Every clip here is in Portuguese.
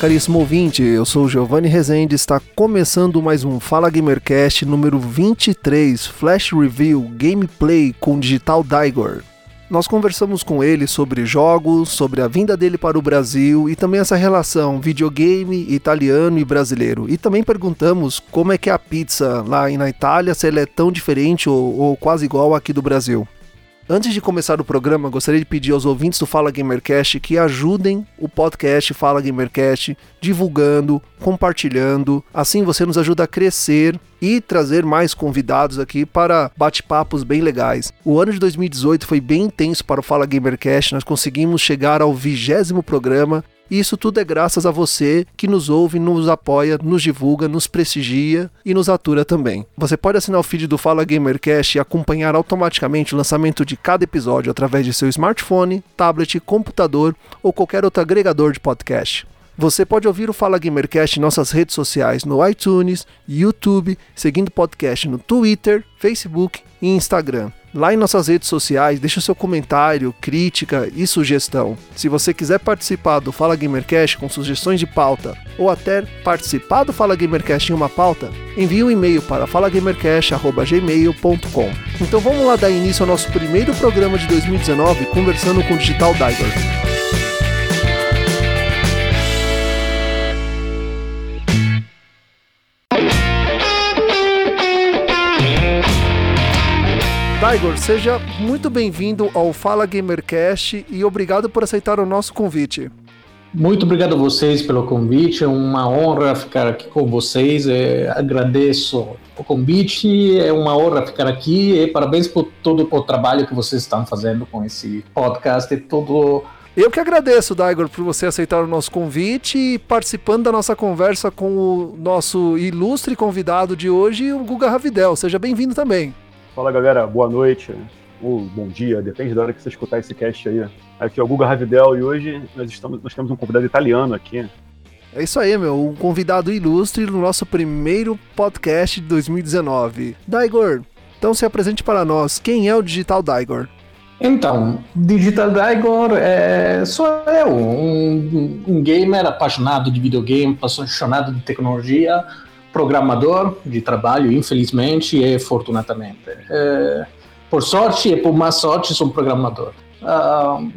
Caríssimo ouvinte, eu sou Giovanni Rezende, está começando mais um Fala Gamercast número 23, Flash Review Gameplay com Digital Daigor. Nós conversamos com ele sobre jogos, sobre a vinda dele para o Brasil e também essa relação videogame italiano e brasileiro. E também perguntamos como é que é a pizza lá na Itália, se ela é tão diferente ou, ou quase igual aqui do Brasil. Antes de começar o programa, gostaria de pedir aos ouvintes do Fala Gamercast que ajudem o podcast Fala Gamercast divulgando, compartilhando. Assim você nos ajuda a crescer e trazer mais convidados aqui para bate-papos bem legais. O ano de 2018 foi bem intenso para o Fala Gamercast, nós conseguimos chegar ao vigésimo programa e isso tudo é graças a você que nos ouve, nos apoia, nos divulga, nos prestigia e nos atura também. Você pode assinar o feed do Fala Gamercast e acompanhar automaticamente o lançamento de cada episódio através de seu smartphone, tablet, computador ou qualquer outro agregador de podcast. Você pode ouvir o Fala Gamercast em nossas redes sociais no iTunes, YouTube, seguindo o podcast no Twitter, Facebook e Instagram. Lá em nossas redes sociais, deixe o seu comentário, crítica e sugestão. Se você quiser participar do Fala Gamercast com sugestões de pauta ou até participar do Fala Gamercast em uma pauta, envie um e-mail para falagamercast.gmail.com. Então vamos lá dar início ao nosso primeiro programa de 2019 conversando com o Digital Diver. Igor, seja muito bem-vindo ao Fala Gamercast e obrigado por aceitar o nosso convite. Muito obrigado a vocês pelo convite, é uma honra ficar aqui com vocês. É, agradeço o convite, é uma honra ficar aqui e parabéns por todo o trabalho que vocês estão fazendo com esse podcast e todo. Eu que agradeço, Daigor, por você aceitar o nosso convite e participando da nossa conversa com o nosso ilustre convidado de hoje, o Guga Ravidel. Seja bem-vindo também. Fala galera, boa noite ou bom dia, depende da hora que você escutar esse cast aí. Aqui é o Guga Ravidel e hoje nós, estamos, nós temos um convidado italiano aqui. É isso aí, meu, um convidado ilustre no nosso primeiro podcast de 2019. Daigor, então se apresente para nós, quem é o Digital Daigor? Então, Digital Daigor é, sou eu, um, um gamer apaixonado de videogame, apaixonado de tecnologia, programador de trabalho, infelizmente e fortunadamente. É, por sorte e por má sorte, sou programador. Uh,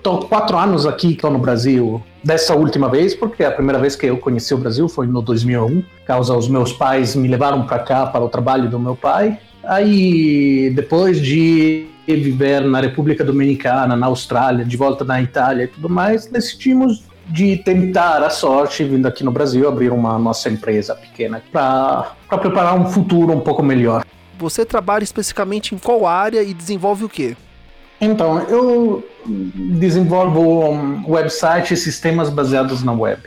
Estou quatro anos aqui no Brasil, dessa última vez, porque a primeira vez que eu conheci o Brasil foi no 2001, causa os meus pais me levaram para cá para o trabalho do meu pai. Aí, depois de viver na República Dominicana, na Austrália, de volta na Itália e tudo mais, decidimos de tentar a sorte, vindo aqui no Brasil, abrir uma nossa empresa pequena para preparar um futuro um pouco melhor. Você trabalha especificamente em qual área e desenvolve o quê? Então, eu desenvolvo um websites e sistemas baseados na web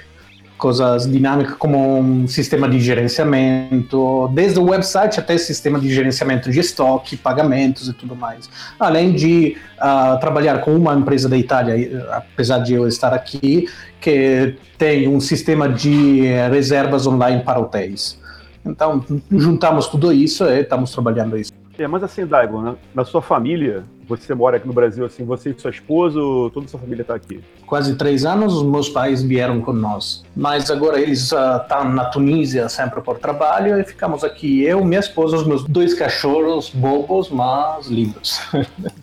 coisas dinâmicas como um sistema de gerenciamento, desde o website até sistema de gerenciamento de estoque, pagamentos e tudo mais. Além de uh, trabalhar com uma empresa da Itália, apesar de eu estar aqui, que tem um sistema de reservas online para hotéis. Então, juntamos tudo isso e estamos trabalhando isso. É, mas assim, Daigo, né? na sua família, você mora aqui no Brasil, assim, você e sua esposa, toda a sua família está aqui? Quase três anos, os meus pais vieram com nós. Mas agora eles estão uh, na Tunísia sempre por trabalho e ficamos aqui, eu, minha esposa, os meus dois cachorros bobos, mas lindos.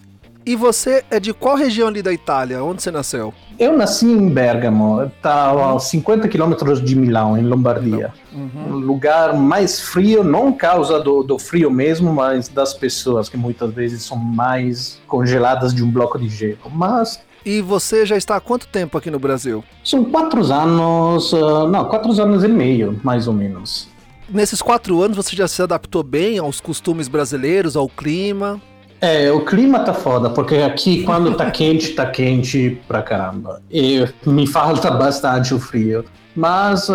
E você é de qual região ali da Itália? Onde você nasceu? Eu nasci em Bergamo, está a 50 quilômetros de Milão, em Lombardia. Uhum. Um lugar mais frio, não causa do, do frio mesmo, mas das pessoas, que muitas vezes são mais congeladas de um bloco de gelo. Mas e você já está há quanto tempo aqui no Brasil? São quatro anos, uh, não, quatro anos e meio, mais ou menos. Nesses quatro anos você já se adaptou bem aos costumes brasileiros, ao clima? É, o clima tá foda, porque aqui quando tá quente, tá quente pra caramba. E me falta bastante o frio. Mas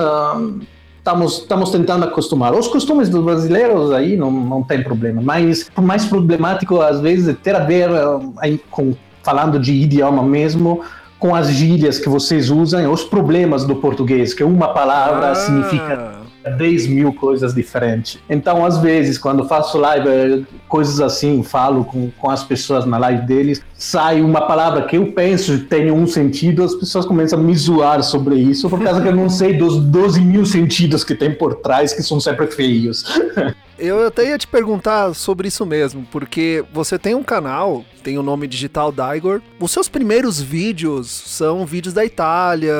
estamos, estamos tentando acostumar. Os costumes dos brasileiros aí não, não tem problema, mas o mais problemático às vezes é ter a ver uh, com falando de idioma mesmo, com as gírias que vocês usam, os problemas do português, que uma palavra ah. significa 10 mil coisas diferentes. Então, às vezes, quando faço live, coisas assim, falo com, com as pessoas na live deles, sai uma palavra que eu penso tem um sentido, as pessoas começam a me zoar sobre isso, por causa que eu não sei dos 12 mil sentidos que tem por trás, que são sempre feios. Eu até ia te perguntar sobre isso mesmo, porque você tem um canal, tem o nome Digital Daigor. Os seus primeiros vídeos são vídeos da Itália,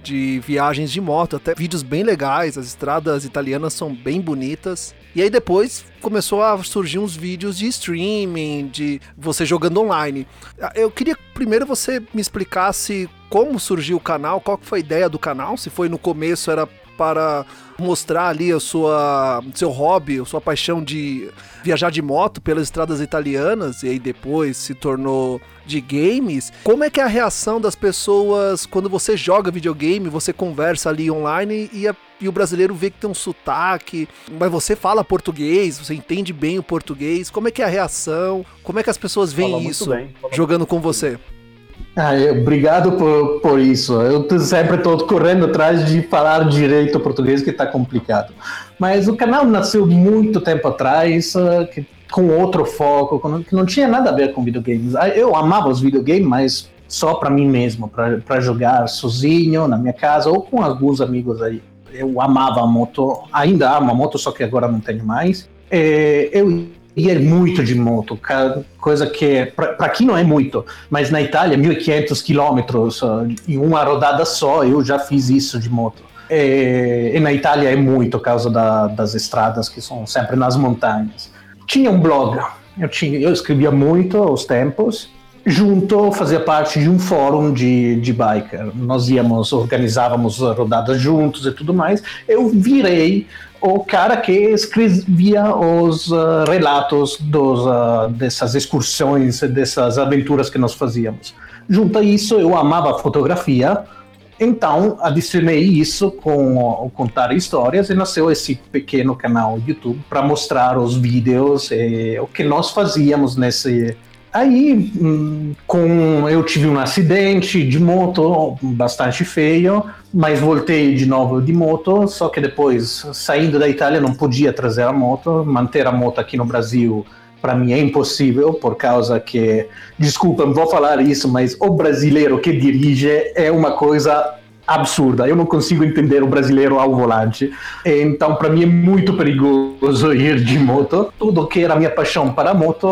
de viagens de moto, até vídeos bem legais. As estradas italianas são bem bonitas. E aí depois começou a surgir uns vídeos de streaming, de você jogando online. Eu queria primeiro você me explicasse como surgiu o canal, qual foi a ideia do canal, se foi no começo era para mostrar ali a sua seu hobby, a sua paixão de viajar de moto pelas estradas italianas e aí depois se tornou de games. Como é que é a reação das pessoas quando você joga videogame, você conversa ali online e, a, e o brasileiro vê que tem um sotaque, mas você fala português, você entende bem o português. Como é que é a reação? Como é que as pessoas veem isso jogando com você? Ah, obrigado por, por isso. Eu sempre estou correndo atrás de falar direito português, que está complicado. Mas o canal nasceu muito tempo atrás, uh, que, com outro foco, com, que não tinha nada a ver com videogames. Ah, eu amava os videogames, mas só para mim mesmo, para jogar sozinho, na minha casa, ou com alguns amigos aí. Eu amava a moto, ainda amo a moto, só que agora não tenho mais. É, eu ia é muito de moto, coisa que para aqui não é muito, mas na Itália 1.500 quilômetros em uma rodada só, eu já fiz isso de moto. E, e na Itália é muito por causa da, das estradas que são sempre nas montanhas. Tinha um blog, eu, tinha, eu escrevia muito aos tempos, junto fazia parte de um fórum de, de biker. Nós íamos, organizávamos rodadas juntos e tudo mais. Eu virei o cara que escrevia os uh, relatos dos, uh, dessas excursões, dessas aventuras que nós fazíamos. Junto a isso, eu amava fotografia, então adicionei isso com o contar histórias e nasceu esse pequeno canal YouTube para mostrar os vídeos e o que nós fazíamos nesse Aí, hum, com eu tive um acidente de moto bastante feio, mas voltei de novo de moto, só que depois, saindo da Itália, não podia trazer a moto, manter a moto aqui no Brasil para mim é impossível, por causa que, desculpa, não vou falar isso, mas o brasileiro que dirige é uma coisa absurda. Eu não consigo entender o brasileiro ao volante. Então, para mim é muito perigoso ir de moto. Tudo que era minha paixão para moto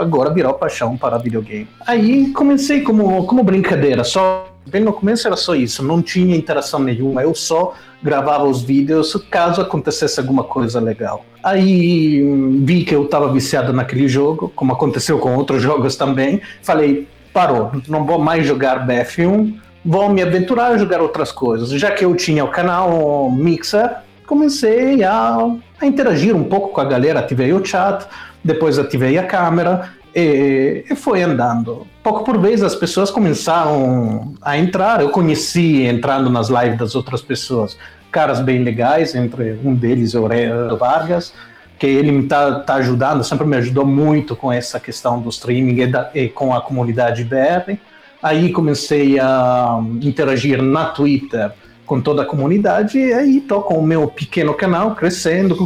agora virou paixão para videogame. Aí comecei como, como brincadeira, só Bem no começo era só isso, não tinha interação nenhuma, eu só gravava os vídeos caso acontecesse alguma coisa legal. Aí vi que eu estava viciado naquele jogo, como aconteceu com outros jogos também. Falei, parou, não vou mais jogar BF1, vou me aventurar a jogar outras coisas. Já que eu tinha o canal Mixer, comecei a, a interagir um pouco com a galera, ativei o chat, depois ativei a câmera e, e, foi andando. Pouco por vez as pessoas começaram a entrar, eu conheci entrando nas lives das outras pessoas, caras bem legais, entre um deles o Aurélio Vargas, que ele me está tá ajudando, sempre me ajudou muito com essa questão do streaming e, da, e com a comunidade BR. Aí comecei a interagir na Twitter com toda a comunidade e aí estou com o meu pequeno canal crescendo,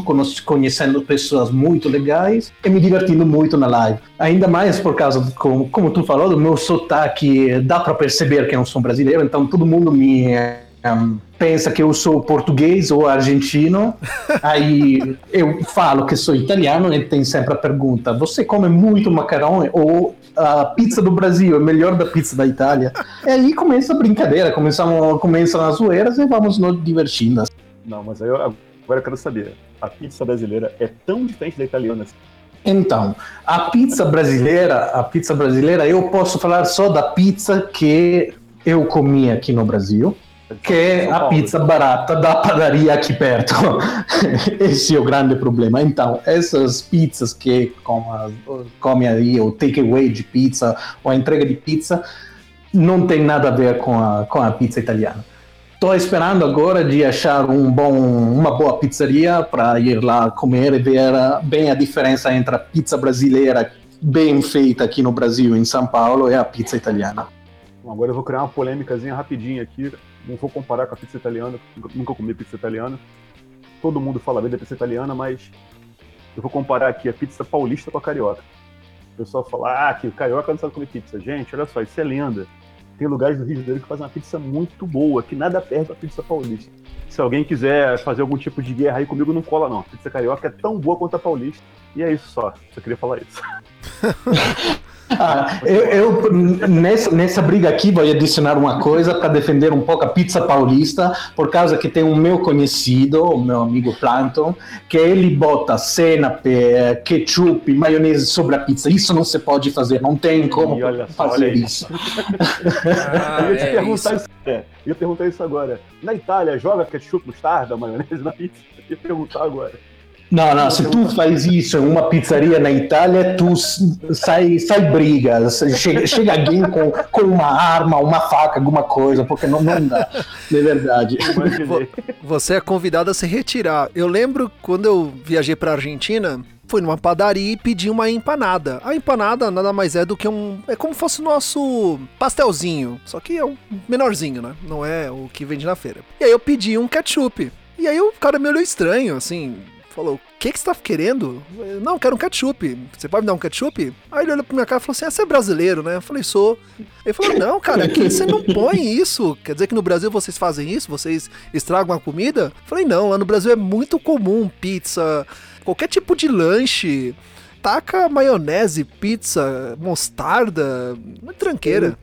conhecendo pessoas muito legais e me divertindo muito na live. Ainda mais por causa, do, como, como tu falou, do meu sotaque, dá para perceber que eu não sou brasileiro, então todo mundo me um, pensa que eu sou português ou argentino, aí eu falo que sou italiano e tem sempre a pergunta: você come muito macarrão ou a pizza do Brasil é melhor da pizza da Itália? e aí começa a brincadeira, começam, começam as zoeiras e vamos nos divertindo. Não, mas eu, agora eu quero saber: a pizza brasileira é tão diferente da italiana assim? Então, a pizza brasileira, a pizza brasileira, eu posso falar só da pizza que eu comi aqui no Brasil que é a pizza barata da padaria aqui perto. Esse é o grande problema. Então, essas pizzas que come aí, o takeaway de pizza, ou a entrega de pizza, não tem nada a ver com a, com a pizza italiana. Estou esperando agora de achar um bom, uma boa pizzaria para ir lá comer e ver bem a diferença entre a pizza brasileira bem feita aqui no Brasil, em São Paulo, e a pizza italiana. Bom, agora eu vou criar uma polêmicazinha rapidinha aqui. Não vou comparar com a pizza italiana, nunca comi pizza italiana. Todo mundo fala bem da pizza italiana, mas eu vou comparar aqui a pizza paulista com a carioca. O pessoal fala, ah, que carioca não sabe comer pizza. Gente, olha só, isso é lenda. Tem lugares do Rio de Janeiro que fazem uma pizza muito boa, que nada perde a pizza paulista. Se alguém quiser fazer algum tipo de guerra aí comigo, não cola não. A pizza carioca é tão boa quanto a paulista. E é isso só. Só queria falar isso. Ah, eu, eu nessa, nessa briga aqui vou adicionar uma coisa para defender um pouco a pizza paulista, por causa que tem um meu conhecido, o meu amigo Planton, que ele bota cena, ketchup, maionese sobre a pizza. Isso não se pode fazer, não tem como só, fazer isso. Ah, eu, ia te é perguntar isso. É, eu ia perguntar isso agora. Na Itália, joga ketchup, mostarda, maionese na pizza? Eu ia perguntar agora. Não, não, se tu faz isso em uma pizzaria na Itália, tu sai, sai briga, chega, chega alguém com, com uma arma, uma faca, alguma coisa, porque não, não dá, de verdade. Você é convidado a se retirar. Eu lembro quando eu viajei para Argentina, fui numa padaria e pedi uma empanada. A empanada nada mais é do que um. É como se fosse o nosso pastelzinho. Só que é um menorzinho, né? Não é o que vende na feira. E aí eu pedi um ketchup. E aí o cara me olhou estranho, assim falou: O que, que você tá querendo? Eu, não, quero um ketchup. Você pode me dar um ketchup? Aí ele olhou pra minha cara e falou assim: Ah, você é brasileiro, né? Eu falei: Sou. Ele falou: Não, cara, aqui você não põe isso. Quer dizer que no Brasil vocês fazem isso? Vocês estragam a comida? Eu falei: Não, lá no Brasil é muito comum pizza, qualquer tipo de lanche. Taca maionese, pizza, mostarda, uma tranqueira.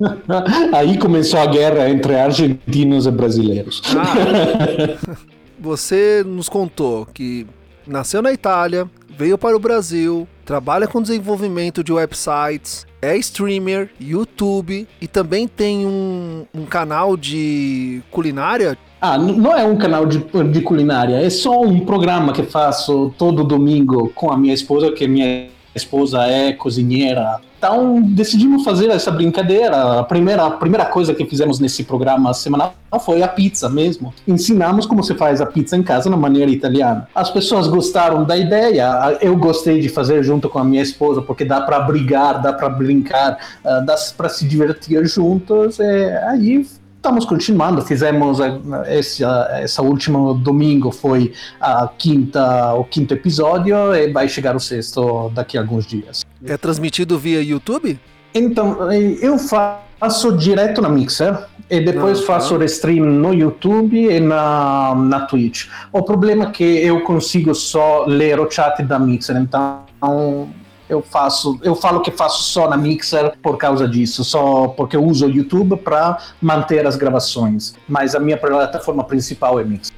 Aí começou a guerra entre argentinos e brasileiros. Ah. você nos contou que nasceu na Itália, veio para o Brasil, trabalha com desenvolvimento de websites, é streamer, YouTube e também tem um, um canal de culinária. Ah, não é um canal de, de culinária, é só um programa que faço todo domingo com a minha esposa, que minha esposa é cozinheira então decidimos fazer essa brincadeira. A primeira, a primeira coisa que fizemos nesse programa semanal foi a pizza mesmo. Ensinamos como se faz a pizza em casa na maneira italiana. As pessoas gostaram da ideia. Eu gostei de fazer junto com a minha esposa porque dá para brigar, dá para brincar, uh, dá para se divertir juntos. E aí estamos continuando. Fizemos esse essa última domingo foi a quinta o quinto episódio e vai chegar o sexto daqui a alguns dias. É transmitido via YouTube? Então eu faço direto na Mixer e depois Não, faço tá. stream no YouTube e na, na Twitch. O problema é que eu consigo só ler o chat da Mixer, então eu faço, eu falo que faço só na Mixer por causa disso, só porque eu uso o YouTube para manter as gravações, mas a minha plataforma principal é Mixer.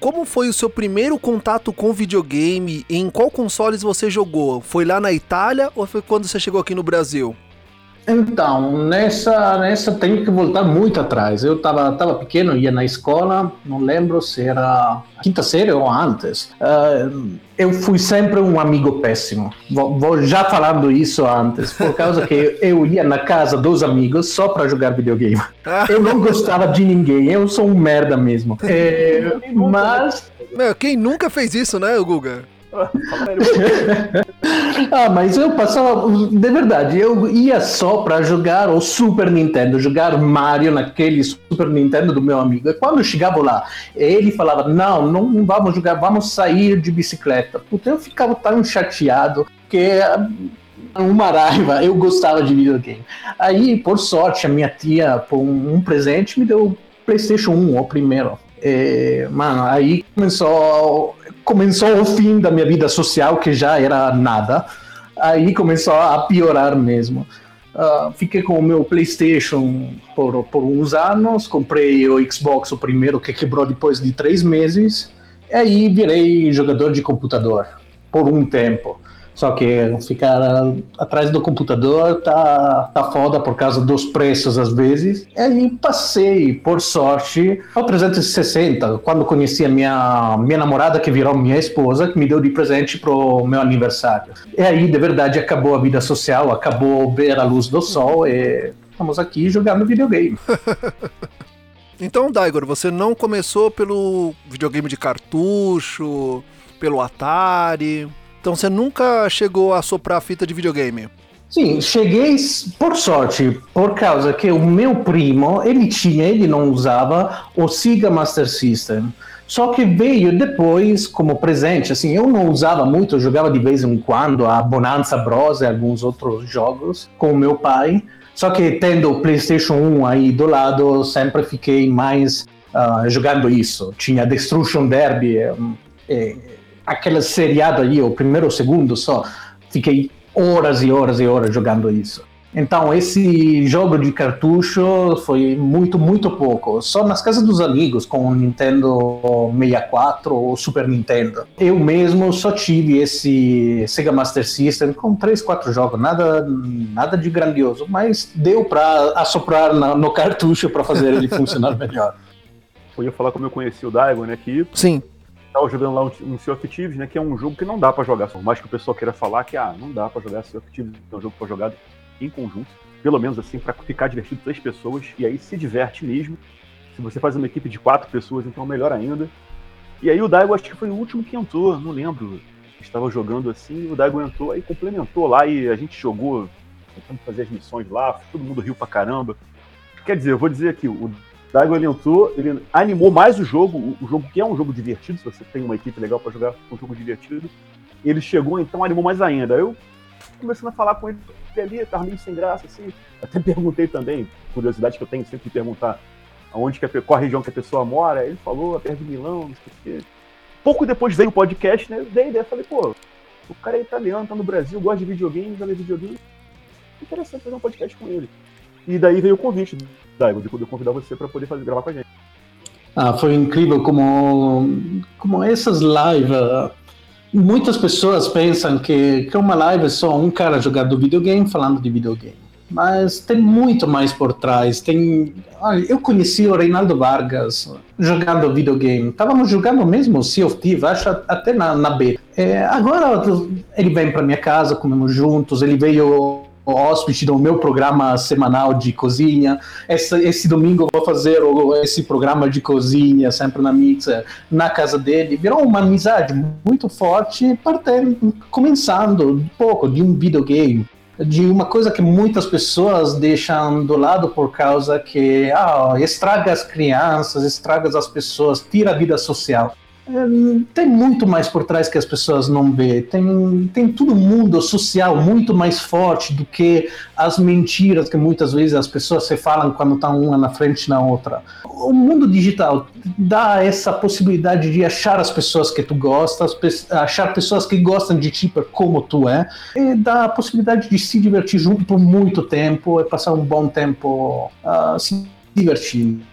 Como foi o seu primeiro contato com videogame? Em qual consoles você jogou? Foi lá na Itália ou foi quando você chegou aqui no Brasil? Então, nessa, nessa tenho que voltar muito atrás. Eu estava tava pequeno, ia na escola, não lembro se era quinta série ou antes. Uh, eu fui sempre um amigo péssimo. Vou, vou, já falando isso antes, por causa que eu ia na casa dos amigos só para jogar videogame. Eu não gostava de ninguém, eu sou um merda mesmo. É, mas. Meu, quem nunca fez isso, né, Guga? ah, mas eu passava. De verdade, eu ia só para jogar o Super Nintendo, jogar Mario naquele Super Nintendo do meu amigo. E quando eu chegava lá, ele falava: Não, não vamos jogar, vamos sair de bicicleta. Puta, eu ficava tão chateado que uma raiva, eu gostava de videogame. Aí, por sorte, a minha tia, por um, presente, me deu o PlayStation 1, o primeiro. E, mano, aí começou começou o fim da minha vida social, que já era nada. Aí começou a piorar mesmo. Uh, fiquei com o meu PlayStation por, por uns anos, comprei o Xbox, o primeiro que quebrou depois de três meses, e aí virei jogador de computador por um tempo. Só que ficar atrás do computador tá, tá foda por causa dos preços às vezes. E aí passei, por sorte, ao 360, quando conheci a minha, minha namorada, que virou minha esposa, que me deu de presente pro meu aniversário. E aí, de verdade, acabou a vida social, acabou ver a luz do sol e estamos aqui jogando videogame. Então, Daigor, você não começou pelo videogame de cartucho, pelo Atari. Então você nunca chegou a soprar fita de videogame? Sim, cheguei por sorte, por causa que o meu primo, ele tinha, ele não usava o Sega Master System. Só que veio depois como presente, assim, eu não usava muito, eu jogava de vez em quando a Bonanza Bros e alguns outros jogos com o meu pai. Só que tendo o PlayStation 1 aí do lado, sempre fiquei mais uh, jogando isso. Tinha Destruction Derby, é, aquela seriado ali, o primeiro ou o segundo só. Fiquei horas e horas e horas jogando isso. Então, esse jogo de cartucho foi muito, muito pouco. Só nas casas dos amigos, com o Nintendo 64 ou Super Nintendo. Eu mesmo só tive esse Sega Master System com 3, 4 jogos. Nada, nada de grandioso, mas deu para assoprar no cartucho para fazer ele funcionar melhor. Eu ia falar como eu conheci o Daigo, né? Que Sim tava jogando lá um, Sea of Thieves, né? Que é um jogo que não dá para jogar. Por mais que o pessoal queira falar que ah, não dá para jogar Sea of Thieves, é um jogo para jogar em conjunto, pelo menos assim, para ficar divertido três pessoas, e aí se diverte mesmo. Se você faz uma equipe de quatro pessoas, então melhor ainda. E aí o Daigo acho que foi o último que entrou, não lembro. Estava jogando assim, o Daigo entrou e complementou lá e a gente jogou, tentando fazer as missões lá, todo mundo riu pra caramba. Quer dizer, eu vou dizer aqui, o Daigo ele entrou, ele animou mais o jogo, o jogo que é um jogo divertido, se você tem uma equipe legal para jogar um jogo divertido. Ele chegou, então animou mais ainda. Eu começando a falar com ele ali, tava meio sem graça, assim. Até perguntei também, curiosidade que eu tenho sempre de perguntar aonde que a, qual a região que a pessoa mora. Ele falou, perto de Milão, não sei o quê. Pouco depois veio o podcast, né? Dei ideia, falei, pô, o cara é italiano, tá no Brasil, gosta de videogame, joga videogame. Interessante fazer um podcast com ele. E daí veio o convite, Daigo, de poder convidar você para poder fazer, gravar com a gente. Ah, foi incrível como, como essas lives muitas pessoas pensam que, que uma live é só um cara jogando videogame falando de videogame. Mas tem muito mais por trás. Tem, olha, eu conheci o Reinaldo Vargas jogando videogame. Estávamos jogando mesmo Sea of Thieves, acho até na, na B. É, agora ele vem para minha casa, comemos juntos. Ele veio hóspede do meu programa semanal de cozinha. Esse, domingo eu vou fazer esse programa de cozinha, sempre na Mixer, na casa dele. Virou uma amizade muito forte, partendo, começando um pouco de um videogame. De uma coisa que muitas pessoas deixam do lado por causa que ah, estraga as crianças, estraga as pessoas, tira a vida social. É, tem muito mais por trás que as pessoas não vê. Tem, tem todo mundo social muito mais forte do que as mentiras que muitas vezes as pessoas se falam quando estão uma na frente na outra. O mundo digital dá essa possibilidade de achar as pessoas que tu gostas, achar pessoas que gostam de ti como tu é, e dá a possibilidade de se divertir junto por muito tempo e passar um bom tempo uh, se divertindo.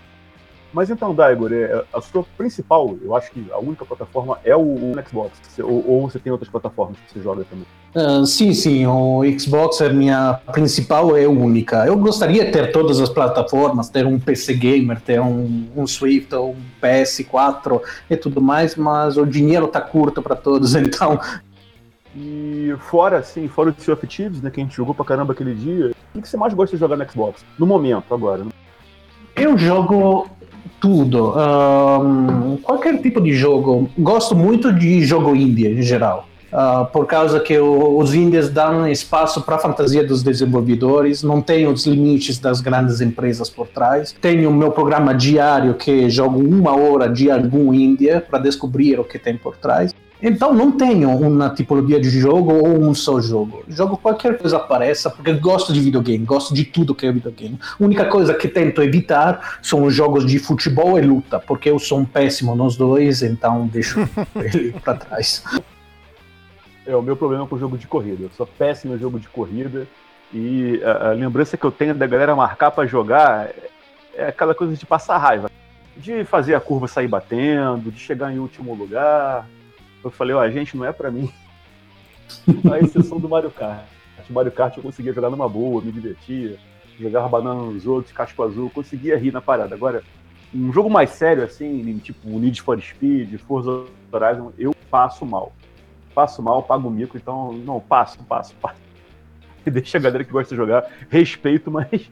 Mas então, Daigor, é, a sua principal, eu acho que a única plataforma é o, o Xbox. Ou, ou, você tem outras plataformas que você joga também? Uh, sim, sim, o Xbox é minha principal, é única. Eu gostaria de ter todas as plataformas, ter um PC Gamer, ter um, um Swift, um PS4 e tudo mais, mas o dinheiro tá curto para todos, então e fora, assim, fora o Sea of Thieves, né, que a gente jogou pra caramba aquele dia, o que você mais gosta de jogar no Xbox? No momento, agora. Eu jogo tudo. Um, qualquer tipo de jogo. Gosto muito de jogo indie em geral. Uh, por causa que o, os indies dão espaço para a fantasia dos desenvolvedores, não tem os limites das grandes empresas por trás. Tenho o meu programa diário que jogo uma hora de algum indie para descobrir o que tem por trás. Então não tenho uma tipologia de jogo ou um só jogo. Jogo qualquer coisa apareça, porque gosto de videogame, gosto de tudo que é videogame. A única coisa que tento evitar são os jogos de futebol e luta, porque eu sou um péssimo nos dois, então deixo ele para trás. É o meu problema com o jogo de corrida. Eu sou péssimo no jogo de corrida e a, a lembrança que eu tenho da galera marcar para jogar é aquela coisa de passar raiva, de fazer a curva sair batendo, de chegar em último lugar eu falei, ó, gente, não é para mim. A exceção do Mario Kart. O Mario Kart eu conseguia jogar numa boa, me divertia, jogava banana nos outros, casco azul, conseguia rir na parada. Agora, um jogo mais sério, assim, tipo Need for Speed, Forza Horizon, eu passo mal. Passo mal, pago mico, então, não, passo, passo, passo. E deixa a galera que gosta de jogar, respeito, mas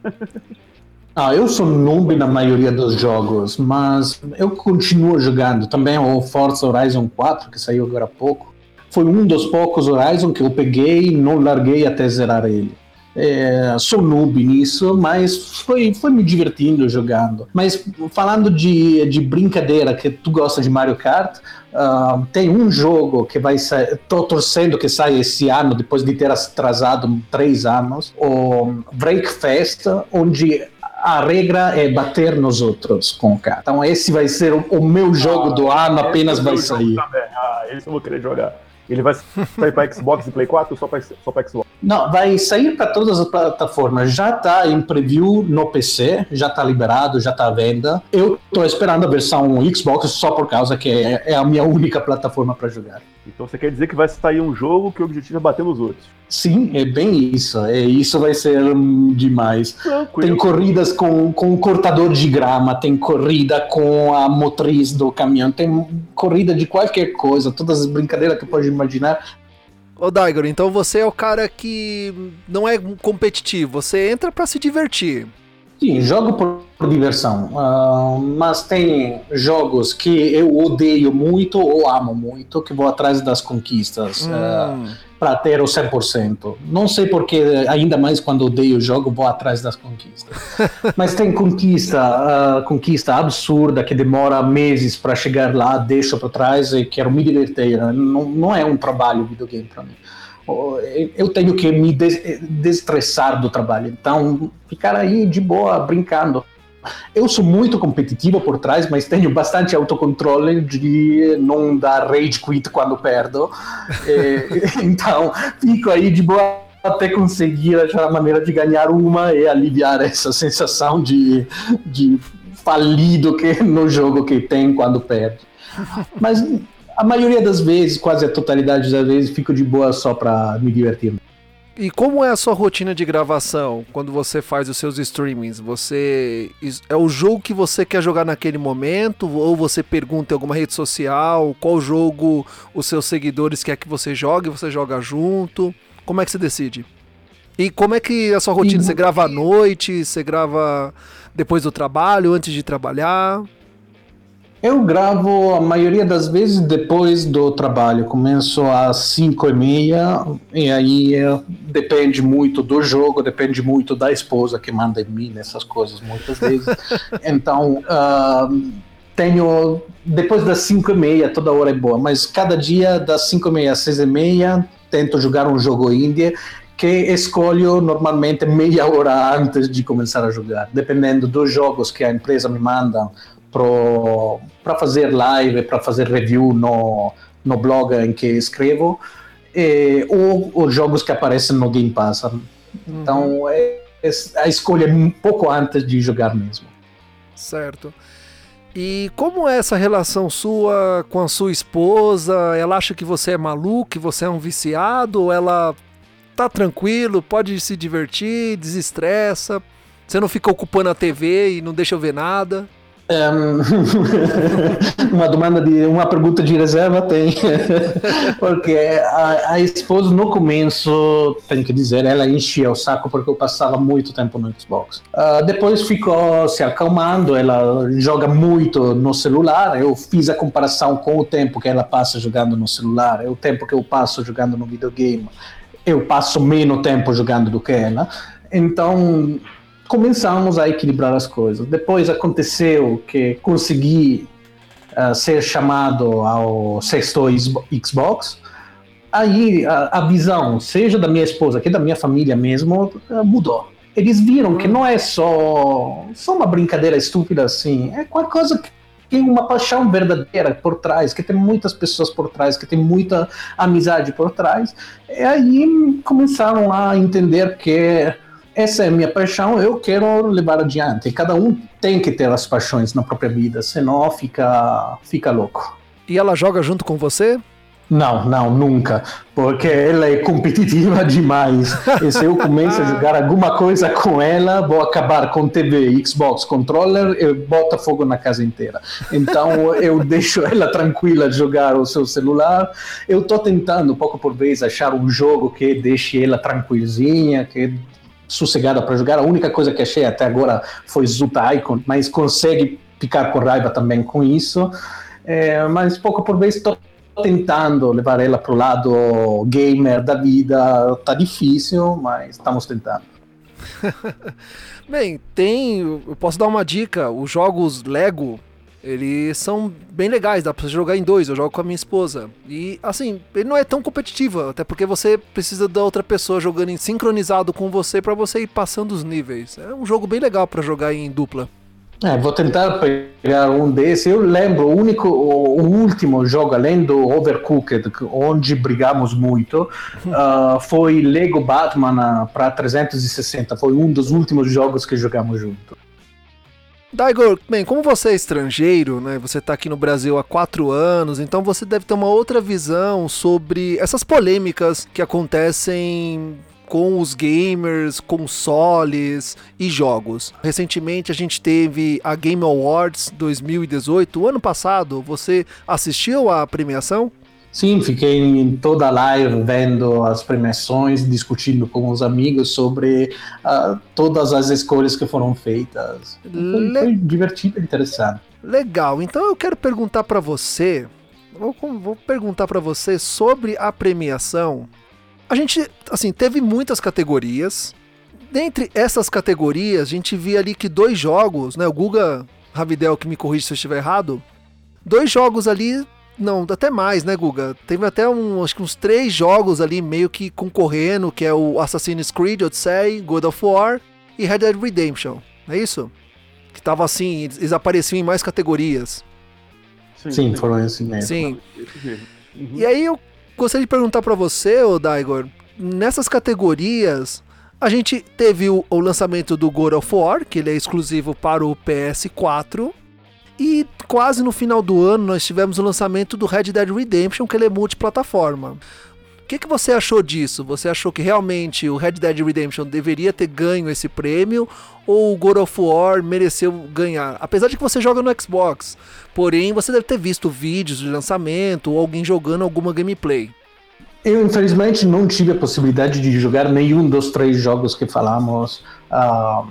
Ah, eu sou noob na maioria dos jogos, mas eu continuo jogando. Também o Forza Horizon 4, que saiu agora há pouco. Foi um dos poucos Horizon que eu peguei e não larguei até zerar ele. É, sou noob nisso, mas foi, foi me divertindo jogando. Mas falando de, de brincadeira, que tu gosta de Mario Kart, uh, tem um jogo que vai sair, tô torcendo que saia esse ano, depois de ter atrasado três anos, o Breakfast, onde a regra é bater nos outros com o cara. Então esse vai ser o, o meu jogo ah, do ano, apenas vai sair. Ah, esse eu vou querer jogar. Ele vai sair para Xbox e Play 4 ou só para só Xbox? Não, vai sair para todas as plataformas. Já está em preview no PC, já está liberado, já está à venda. Eu estou esperando a versão Xbox só por causa que é, é a minha única plataforma para jogar. Então você quer dizer que vai sair um jogo que o objetivo é bater nos outros? Sim, é bem isso. É, isso vai ser demais. Tranquilo. Tem corridas com, com cortador de grama, tem corrida com a motriz do caminhão, tem corrida de qualquer coisa, todas as brincadeiras que pode imaginar. Ô Daigor, então você é o cara que não é competitivo, você entra para se divertir. Sim, jogo por, diversão. Uh, mas tem jogos que eu odeio muito ou amo muito, que vou atrás das conquistas hum. uh, ah, para ter o 100%. Não sei porque, ainda mais quando odeio o jogo, vou atrás das conquistas. mas tem conquista, uh, conquista absurda que demora meses para chegar lá, deixo para trás e quero me divertir. Não, não é um trabalho videogame para mim eu tenho que me desestressar do trabalho. Então, ficar aí de boa, brincando. Eu sou muito competitivo por trás, mas tenho bastante autocontrole de não dar rage quit quando perdo. é, então, fico aí de boa até conseguir achar a maneira de ganhar uma e aliviar essa sensação de, de falido que no jogo que tem quando perde. Mas a maioria das vezes, quase a totalidade das vezes, fico de boa só para me divertir. E como é a sua rotina de gravação quando você faz os seus streamings? Você é o jogo que você quer jogar naquele momento ou você pergunta em alguma rede social qual jogo os seus seguidores quer que você jogue, você joga junto? Como é que você decide? E como é que é a sua rotina? Você grava à noite? Você grava depois do trabalho, antes de trabalhar? Eu gravo a maioria das vezes depois do trabalho. Começo às 5 e meia e aí é, depende muito do jogo, depende muito da esposa que manda em mim nessas coisas muitas vezes. então uh, tenho depois das 5 e meia toda hora é boa, mas cada dia das 5 e meia às 6 e meia tento jogar um jogo indie que escolho normalmente meia hora antes de começar a jogar, dependendo dos jogos que a empresa me manda para fazer live, para fazer review no, no blog em que escrevo, e, ou os jogos que aparecem no Game Pass. Então, uhum. é, é, a escolha é um pouco antes de jogar mesmo. Certo. E como é essa relação sua com a sua esposa? Ela acha que você é maluco, que você é um viciado? Ou ela tá tranquilo, pode se divertir, desestressa? Você não fica ocupando a TV e não deixa eu ver nada? Um, uma demanda de uma pergunta de reserva tem. Porque a, a, esposa no começo tenho que dizer ela enchia o saco porque eu passava muito tempo no Xbox. Uh, depois ficou se acalmando ela joga muito no celular. Eu fiz a comparação com o tempo que ela passa jogando no celular é o tempo que eu passo jogando no videogame. Eu passo menos tempo jogando do que ela. Então começamos a equilibrar as coisas. Depois aconteceu que consegui uh, ser chamado ao sexto Xbox. Aí a, a, visão, seja da minha esposa que da minha família mesmo, uh, mudou. Eles viram que não é só, só uma brincadeira estúpida assim, é qualquer coisa que tem uma paixão verdadeira por trás, que tem muitas pessoas por trás, que tem muita amizade por trás. E aí começaram a entender que essa é a minha paixão, eu quero levar adiante. Cada um tem que ter as paixões na própria vida, senão fica, fica louco. E ela joga junto com você? Não, não, nunca. Porque ela é competitiva demais. E se eu começo a jogar alguma coisa com ela, vou acabar com TV, Xbox, controller e bota fogo na casa inteira. Então eu deixo ela tranquila de jogar o seu celular. Eu estou tentando, pouco por vez, achar um jogo que deixe ela tranquilzinha, que sossegada para jogar. A única coisa que achei até agora foi Zuta Icon, mas consegue ficar com raiva também com isso. É, mas pouco por vez estou tentando levar ela para o lado gamer da vida. Tá difícil, mas estamos tentando. Bem, tem. Eu posso dar uma dica: os jogos Lego. Eles são bem legais, dá pra você jogar em dois, eu jogo com a minha esposa. E assim, ele não é tão competitivo, até porque você precisa da outra pessoa jogando em sincronizado com você para você ir passando os níveis. É um jogo bem legal para jogar em dupla. É, vou tentar pegar um desses. Eu lembro, o único, o último jogo, além do Overcooked, onde brigamos muito, uh, foi Lego Batman para 360. Foi um dos últimos jogos que jogamos junto. Daigor, bem, como você é estrangeiro, né? Você está aqui no Brasil há quatro anos, então você deve ter uma outra visão sobre essas polêmicas que acontecem com os gamers, consoles e jogos. Recentemente a gente teve a Game Awards 2018. O ano passado, você assistiu à premiação? Sim, fiquei em toda a live vendo as premiações, discutindo com os amigos sobre uh, todas as escolhas que foram feitas. Foi, foi divertido e interessante. Legal, então eu quero perguntar para você, vou, vou perguntar para você sobre a premiação a gente, assim, teve muitas categorias. Dentre essas categorias, a gente via ali que dois jogos, né? O Guga Ravidel, que me corrige se eu estiver errado. Dois jogos ali, não, até mais, né, Guga? Teve até um, acho que uns três jogos ali meio que concorrendo, que é o Assassin's Creed Odyssey, God of War e Red Dead Redemption. Não é isso? Que tava assim, eles apareciam em mais categorias. Sim, sim foram assim mesmo. Sim. Uhum. E aí eu Gostaria de perguntar para você, o Daigor, nessas categorias, a gente teve o, o, lançamento do God of War, que ele é exclusivo para o PS4, e quase no final do ano nós tivemos o lançamento do Red Dead Redemption, que ele é multiplataforma. O que, que você achou disso? Você achou que realmente o Red Dead Redemption deveria ter ganho esse prêmio ou o God of War mereceu ganhar? Apesar de que você joga no Xbox, porém você deve ter visto vídeos de lançamento ou alguém jogando alguma gameplay. Eu, infelizmente, não tive a possibilidade de jogar nenhum dos três jogos que falamos uh,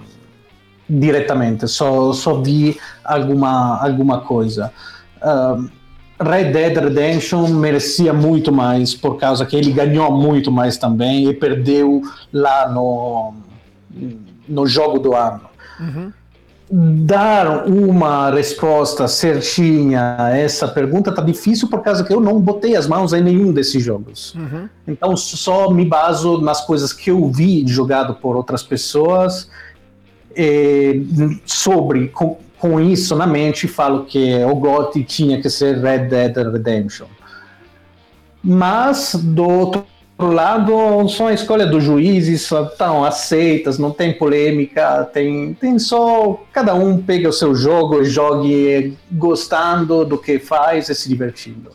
diretamente, só, só vi alguma, alguma coisa. Uh, Red Dead Redemption merecia muito mais, por causa que ele ganhou muito mais também e perdeu lá no, no jogo do ano. Uhum. Dar uma resposta certinha a essa pergunta tá difícil por causa que eu não botei as mãos em nenhum desses jogos. Uhum. Então só me baso nas coisas que eu vi jogado por outras pessoas sobre com isso na mente, falo que o GOT tinha que ser Red Dead Redemption. Mas, do outro lado, são a escolha dos juízes, estão aceitas, não tem polêmica, tem, tem só cada um pega o seu jogo e jogue gostando do que faz e se divertindo.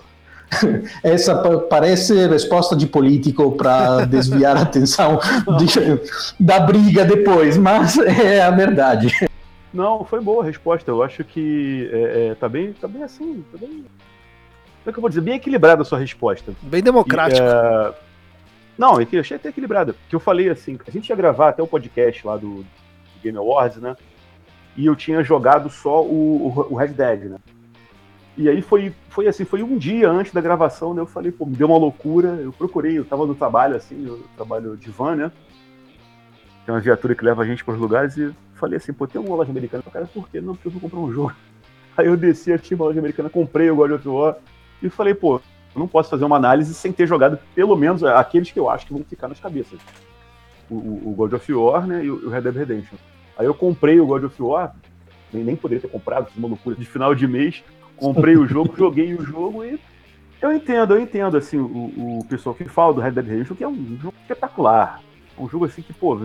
Essa parece resposta de político para desviar a atenção de, da briga depois, mas é a verdade. Não, foi boa a resposta. Eu acho que é, é, tá, bem, tá bem assim. Tá bem... Como é que eu vou dizer? Bem equilibrada a sua resposta. Bem democrática. É... Não, eu achei até equilibrada. Que eu falei assim, a gente ia gravar até o podcast lá do, Game Awards, né? E eu tinha jogado só o, o, Red Dead, né? E aí foi, foi assim, foi um dia antes da gravação, né? Eu falei, pô, me deu uma loucura. Eu procurei, eu tava no trabalho, assim, eu trabalho de van, né? Tem uma viatura que leva a gente para os lugares e falei assim, pô, tem uma loja americana? Cara, por quê? Não, porque eu vou comprar um jogo. Aí eu desci, achei uma loja americana, comprei o God of War e falei, pô, eu não posso fazer uma análise sem ter jogado pelo menos aqueles que eu acho que vão ficar nas cabeças. O, o God of War, né, e o Red Dead Redemption. Aí eu comprei o God of War, nem, nem poderia ter comprado, uma loucura de final de mês, comprei o jogo, joguei o jogo e eu entendo, eu entendo, assim, o, o pessoal que fala do Red Dead Redemption, que é um jogo espetacular. Um jogo assim que, pô,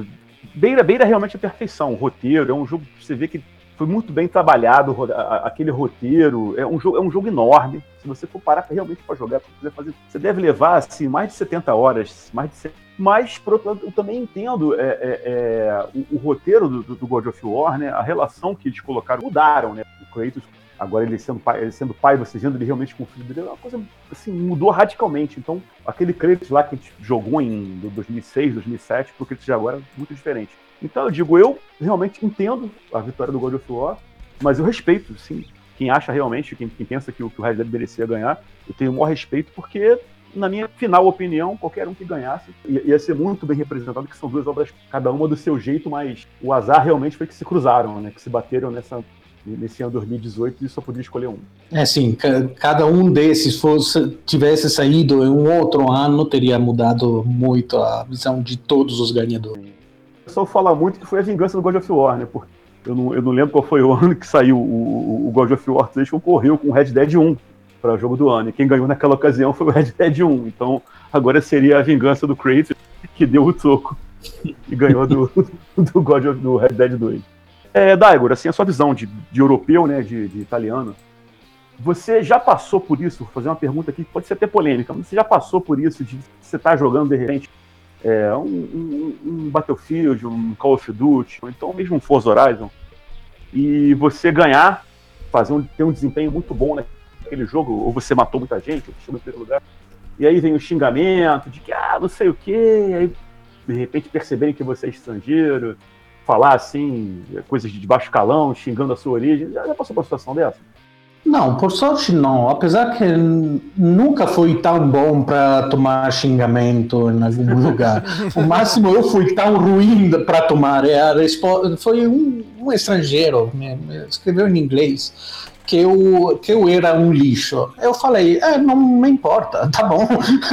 beira, beira realmente a perfeição. O roteiro é um jogo que você vê que foi muito bem trabalhado aquele roteiro. É um jogo, é um jogo enorme. Se você for parar realmente para jogar, pra fazer, você deve levar assim mais de 70 horas, mais de 70. Mas, por outro lado, eu também entendo é, é, é, o, o, roteiro do, do, God of War, né? A relação que eles colocaram, mudaram, né? O Kratos agora ele sendo pai, ele sendo pai você vendo ele realmente com o filho dele, é uma coisa assim, mudou radicalmente. Então, aquele Kratos lá que a gente jogou em 2006, 2007, pro Kratos de agora é muito diferente. Então, eu digo, eu realmente entendo a vitória do God of War, mas eu respeito, sim, quem acha realmente, quem, quem pensa que o, que o Red Dead merecia ganhar, eu tenho o maior respeito porque na minha final opinião, qualquer um que ganhasse ia, ia, ser muito bem representado, que são duas obras, cada uma do seu jeito, mas o azar realmente foi que se cruzaram, né? Que se bateram nessa, nesse ano 2018 e só podia escolher um. É sim, cada um desses fosse, tivesse saído em um outro ano, teria mudado muito a visão de todos os ganhadores. O pessoal fala muito que foi a vingança do God of War, né? Porque eu não, eu não lembro qual foi o ano que saiu o, o God of War 3, concorreu com o Red Dead 1 para o jogo do ano. E quem ganhou naquela ocasião foi o Red Dead 1. Então agora seria a vingança do Kratos que deu o toco e ganhou do, do God of, do Red Dead 2. É, Daigor, assim, a sua visão de, de europeu, né, de, de, italiano, você já passou por isso? Vou fazer uma pergunta aqui que pode ser até polêmica, mas você já passou por isso de você estar tá jogando de repente é, um, um, um, Battlefield, um Call of Duty, ou então mesmo um Forza Horizon, e você ganhar, fazer um, ter um desempenho muito bom naquele jogo, ou você matou muita gente, ou chegou em primeiro lugar, e aí vem o xingamento de que, ah, não sei o quê, aí de repente perceberem que você é estrangeiro, falar assim, coisas de baixo calão, xingando a sua origem. Já, já passou por uma situação dessa? Não, por sorte não. Apesar que nunca fui tão bom para tomar xingamento em algum lugar. o máximo eu fui tão ruim para tomar. Foi um, um estrangeiro, me escreveu em inglês que eu, que eu era um lixo. Eu falei, é, não me importa, tá bom.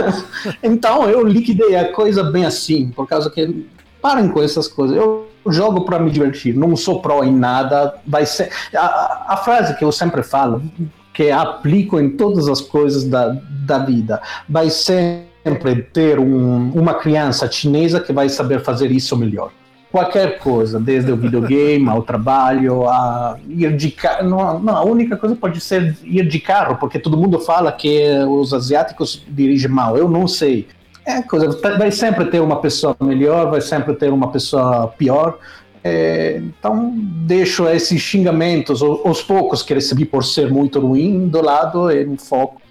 então eu liquidei a coisa bem assim, por causa que parem com essas coisas. Eu jogo para me divertir, não sou pró em nada. Vai ser a, a frase que eu sempre falo, que aplico em todas as coisas da, da vida, vai sempre ter um, uma criança chinesa que vai saber fazer isso melhor qualquer coisa, desde o videogame ao trabalho, a ir de carro. Não, não, a única coisa pode ser ir de carro, porque todo mundo fala que os asiáticos dirigem mal. Eu não sei. É coisa, vai sempre ter uma pessoa melhor, vai sempre ter uma pessoa pior. É, então, deixo esses xingamentos, os poucos que recebi por ser muito ruim, do lado em foco.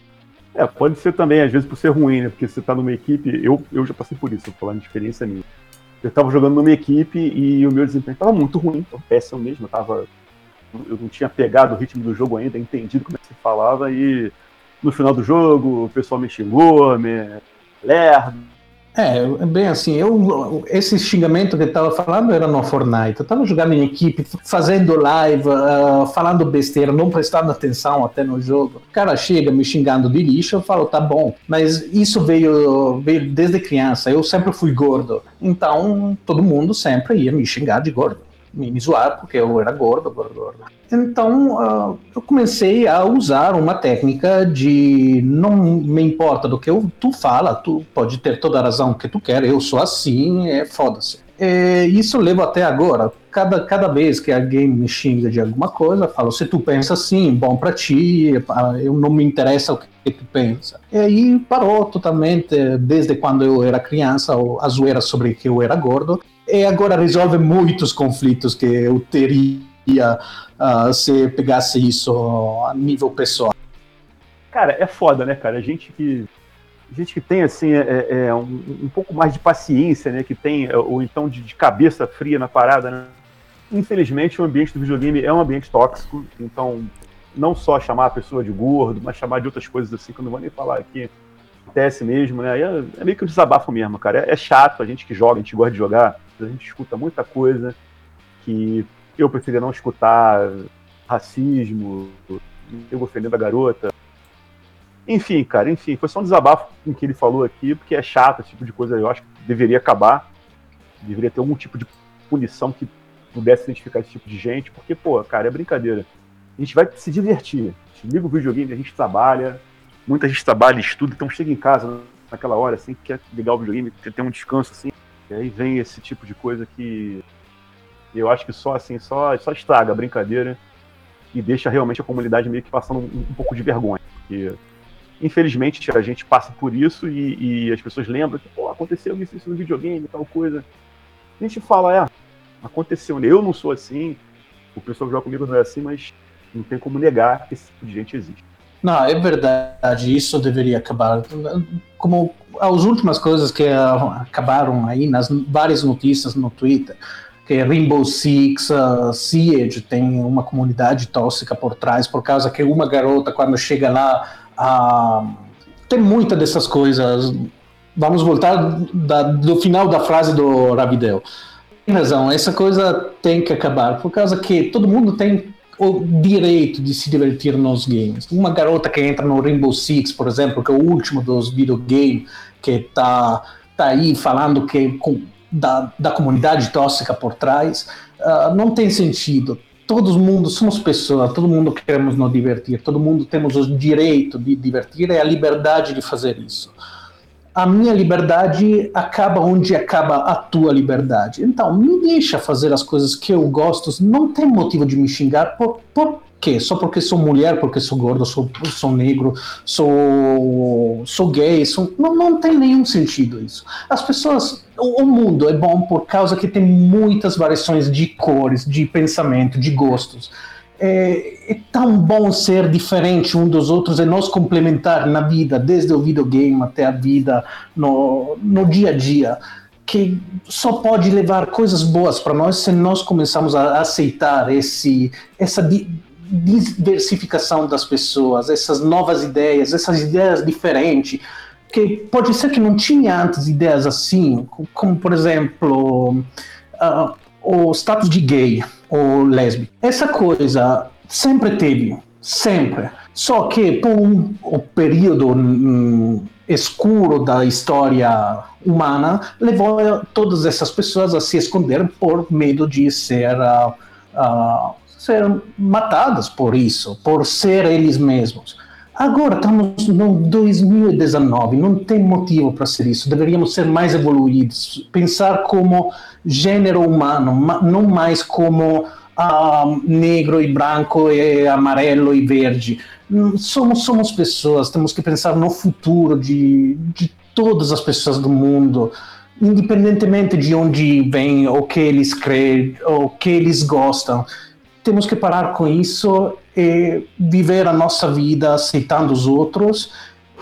É, pode ser também, às vezes, por ser ruim, né? Porque você está numa equipe. Eu, eu já passei por isso, vou falar de experiência minha eu estava jogando numa equipe e o meu desempenho estava muito ruim, péssimo mesmo. Eu, tava, eu não tinha pegado o ritmo do jogo ainda, entendido como é que se falava, e no final do jogo o pessoal me xingou, me lerdo, é, bem assim, eu, esse xingamento que estava falando era no Fortnite. Eu estava jogando em equipe, fazendo live, uh, falando besteira, não prestando atenção até no jogo. O cara chega me xingando de lixo, eu falo, tá bom. Mas isso veio, veio desde criança. Eu sempre fui gordo. Então, todo mundo sempre ia me xingar de gordo me, zoar porque eu era gordo, gordo, gordo. Então uh, eu comecei a usar uma técnica de não me importa do que eu, tu fala, tu pode ter toda a razão que tu quer, eu sou assim, é foda-se. É, isso leva até agora. Cada, cada vez que alguém me xinga de alguma coisa, eu falo: se tu pensa assim, bom para ti, eu não me interessa o que tu pensa. E aí parou totalmente, desde quando eu era criança, a zoeira sobre que eu era gordo e agora resolve muitos conflitos que eu teria uh, se pegasse isso a nível pessoal. Cara, é foda, né, cara? A gente que gente que tem assim é, é, é um, um, pouco mais de paciência, né? Que tem é, ou então de, de cabeça fria na parada, né? Infelizmente, o ambiente do videogame é um ambiente tóxico, então não só chamar a pessoa de gordo, mas chamar de outras coisas assim que eu não vou nem falar aqui. Acontece mesmo, né? É, é, meio que um desabafo mesmo, cara. É, é chato, a gente que joga, a gente gosta de jogar a gente escuta muita coisa que eu preferia não escutar, racismo, eu ofendendo a garota. Enfim, cara, enfim, foi só um desabafo com que ele falou aqui, porque é chato esse tipo de coisa, eu acho que deveria acabar. Deveria ter algum tipo de punição que pudesse identificar esse tipo de gente, porque, pô, cara, é brincadeira. A gente vai se divertir. A gente liga o videogame, a gente trabalha, muita gente trabalha estuda, então chega em casa naquela hora, assim, quer ligar o videogame, quer ter um descanso, assim, e aí vem esse tipo de coisa que eu acho que só assim, só, só estraga a brincadeira e deixa realmente a comunidade meio que passando um, um pouco de vergonha. Porque, infelizmente, a gente passa por isso e, e as pessoas lembram que, pô, aconteceu isso, isso no videogame, tal coisa. A gente fala, é, aconteceu, eu não sou assim, o pessoal que joga comigo não é assim, mas Não tem como negar que esse tipo de gente existe. Não, é verdade, isso deveria acabar. Como as últimas coisas que acabaram aí nas várias notícias no Twitter, que Rainbow Six uh, Siege tem uma comunidade tóxica por trás, por causa que uma garota, quando chega lá, uh, tem muita dessas coisas. Vamos voltar da, do final da frase do Ravidel. Tem razão, essa coisa tem que acabar, por causa que todo mundo tem o direito de se divertir nos games. Uma garota que entra no Rainbow Six, por exemplo, que é o último dos videogames, que tá, tá aí falando que com, da, da comunidade tóxica por trás, uh, não tem sentido. Todo mundo somos pessoas, todo mundo queremos nos divertir, todo mundo temos o direito de divertir e a liberdade de fazer isso a minha liberdade acaba onde acaba a tua liberdade. Então, me deixa fazer as coisas que eu gosto. Não tem motivo de me xingar. Por, por quê? Só porque sou mulher, porque sou gordo, sou, sou negro, sou, sou gay. Sou... Não, não tem nenhum sentido isso. As pessoas. O, o mundo é bom por causa que tem muitas variações de cores, de pensamento, de gostos é, é, tão bom ser diferente um dos outros e nos complementar na vida, desde o videogame até a vida no, no dia a dia, que só pode levar coisas boas para nós se nós começarmos a aceitar esse, essa diversificação das pessoas, essas novas ideias, essas ideias diferentes que pode ser que não tinha antes ideias assim, como por exemplo uh, o status de gay ou lésbica. Essa coisa sempre teve, sempre. Só que por um, um período um, escuro da história humana levou todas essas pessoas a se esconder por medo de ser, uh, uh, ser matadas por isso, por ser eles mesmos. Agora estamos no 2019, não tem motivo para ser isso. Deveríamos ser mais evoluídos, pensar como gênero humano, não mais como uh, negro e branco e amarelo e verde. Hum, somos, somos pessoas, temos que pensar no futuro de, de todas as pessoas do mundo, independentemente de onde vêm, o que eles creem, o que eles gostam. Temos que parar com isso e viver a nossa vida aceitando os outros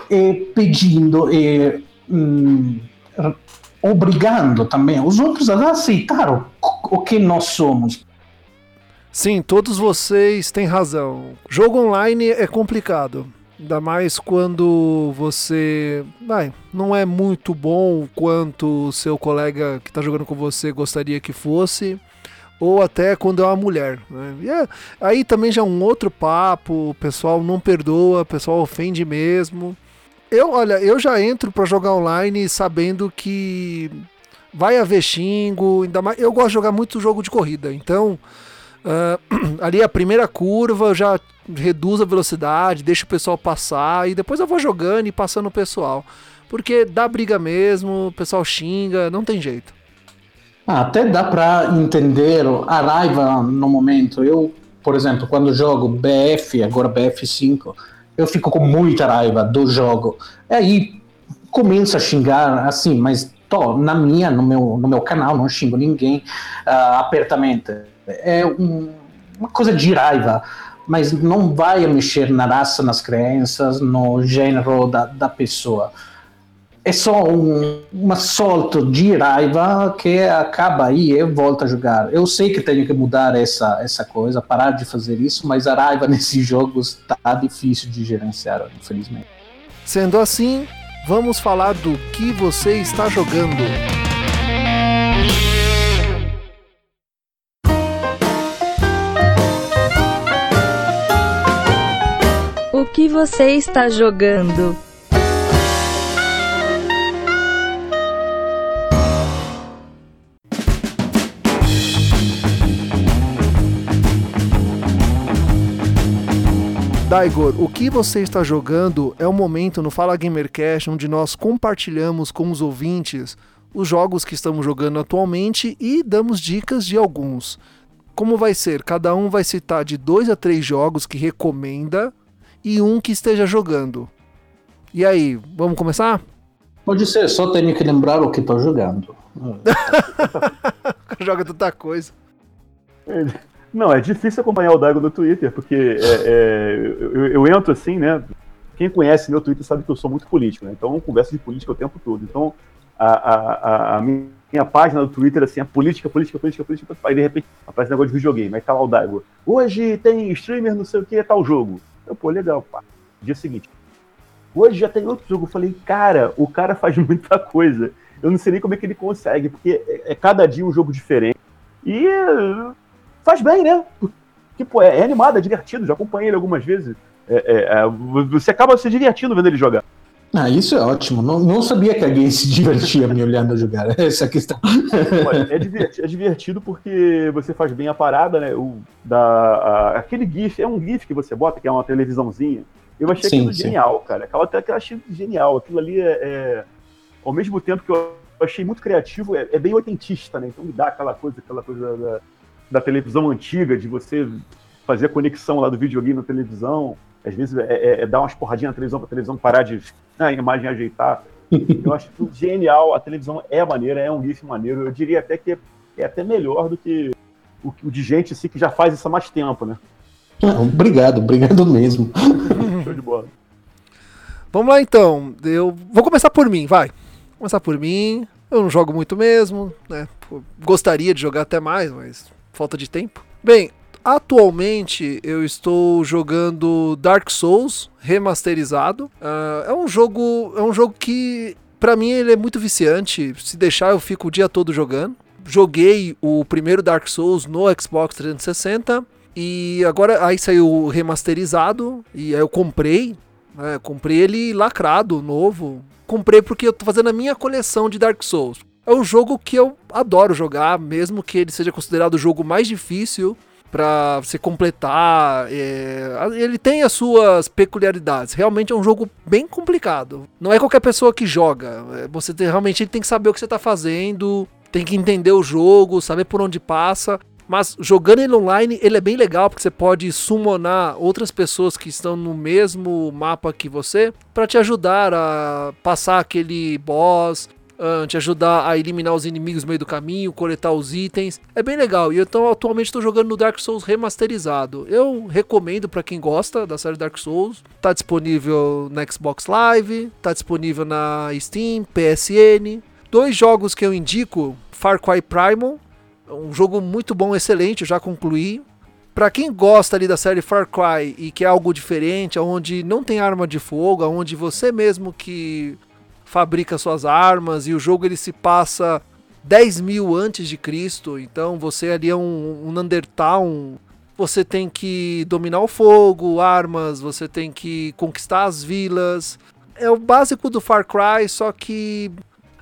e pedindo e hum, obrigando também os outros a aceitar o, o que nós somos. Sim, todos vocês têm razão. Jogo online é complicado. Ainda mais quando você vai, não é muito bom quanto o seu colega que está jogando com você gostaria que fosse ou até quando é uma mulher. Né? É, aí também já é um outro papo, o pessoal não perdoa, o pessoal ofende mesmo. Eu, olha, eu já entro para jogar online sabendo que vai haver xingo, ainda mais. Eu gosto de jogar muito jogo de corrida, então uh, ali a primeira curva eu já reduzo a velocidade, deixo o pessoal passar e depois eu vou jogando e passando o pessoal. Porque dá briga mesmo, o pessoal xinga, não tem jeito. Ah, até dá para entender a raiva no momento. Eu, por exemplo, quando jogo BF, agora BF5, eu fico com muita raiva do jogo. E aí começo a xingar assim, mas tô na minha, no meu, no meu canal, não xingo ninguém uh, apertamente. É um, uma coisa de raiva, mas não vai mexer na raça, nas crenças, no gênero da, da pessoa é só um, uma solta de raiva que acaba aí e volta a jogar. Eu sei que tenho que mudar essa, essa coisa, parar de fazer isso, mas a raiva nesses jogos tá difícil de gerenciar, infelizmente. Sendo assim, vamos falar do que você está jogando. O que você está jogando? Daigor, o que você está jogando é um momento no Fala Gamercast onde nós compartilhamos com os ouvintes os jogos que estamos jogando atualmente e damos dicas de alguns. Como vai ser? Cada um vai citar de dois a três jogos que recomenda e um que esteja jogando. E aí, vamos começar? Pode ser, só tenho que lembrar o que estou jogando. Joga tanta coisa. Não, é difícil acompanhar o Daigo no Twitter, porque é, é, eu, eu, entro assim, né? Quem conhece meu Twitter sabe que eu sou muito político, né? Então eu converso de política o tempo todo. Então a, a, a minha página do Twitter assim, é política, política, política, política. Aí de repente aparece um negócio de videogame, aí tá lá o Daigo. Hoje tem streamer, não sei o que, tal jogo. Eu, pô, legal, pá. Dia seguinte. Hoje já tem outro jogo. Eu falei, cara, o cara faz muita coisa. Eu não sei nem como é que ele consegue, porque é, é cada dia um jogo diferente. E faz bem, né? Porque, pô, é, é animado, é divertido, já acompanhei ele algumas vezes. É, é, é, você acaba se divertindo vendo ele jogar. Ah, isso é ótimo. Não, não sabia que alguém se divertia me olhando jogar. Essa é a questão. é, divertido, é divertido porque você faz bem a parada, né? O, da, a, aquele GIF, é um GIF que você bota, que é uma televisãozinha. Eu achei sim, aquilo sim. genial, cara. Aquela que eu achei genial. Aquilo ali é, é, Ao mesmo tempo que eu achei muito criativo, é, é bem oitentista, né? Então me dá aquela coisa, aquela coisa da, da televisão antiga, de você fazer a conexão lá do videogame na televisão. Às vezes é, é, é dar umas porradinhas na televisão para a televisão parar de né, a imagem ajeitar. Eu acho tudo genial. A televisão é maneira, é um GIF maneiro. Eu diria até que é, é até melhor do que o, o, de gente assim, que já faz isso há mais tempo, né? obrigado, obrigado mesmo. Show de bola. Vamos lá então. Eu vou começar por mim, vai. Vou começar por mim. Eu não jogo muito mesmo, né? Gostaria de jogar até mais, mas falta de tempo. Bem, atualmente eu estou jogando Dark Souls remasterizado. Uh, é um jogo, é um jogo que para mim ele é muito viciante. Se deixar eu fico o dia todo jogando. Joguei o primeiro Dark Souls no Xbox 360 e agora aí saiu remasterizado e aí eu comprei, né, comprei ele lacrado, novo. Comprei porque eu tô fazendo a minha coleção de Dark Souls. É um jogo que eu adoro jogar, mesmo que ele seja considerado o jogo mais difícil para você completar. É... ele tem as suas peculiaridades. Realmente é um jogo bem complicado. Não é qualquer pessoa que joga. É, você tem, realmente tem que saber o que você está fazendo, tem que entender o jogo, saber por onde passa. Mas jogando ele online, ele é bem legal porque você pode summonar outras pessoas que estão no mesmo mapa que você para te ajudar a passar aquele boss, uh, te ajudar a eliminar os inimigos no meio do caminho, coletar os itens. É bem legal. E eu então, atualmente estou jogando no Dark Souls remasterizado. Eu recomendo para quem gosta da série Dark Souls. Tá disponível na Xbox Live, tá disponível na Steam, PSN. Dois jogos que eu indico: Far Cry Primal um jogo muito bom, excelente, eu já concluí. Para quem gosta ali da série Far Cry e quer algo diferente, onde não tem arma de fogo, onde você mesmo que fabrica suas armas e o jogo ele se passa 10 mil antes de Cristo, então você ali é um, um um, você tem que dominar o fogo, armas, você tem que conquistar as vilas. É o básico do Far Cry, só que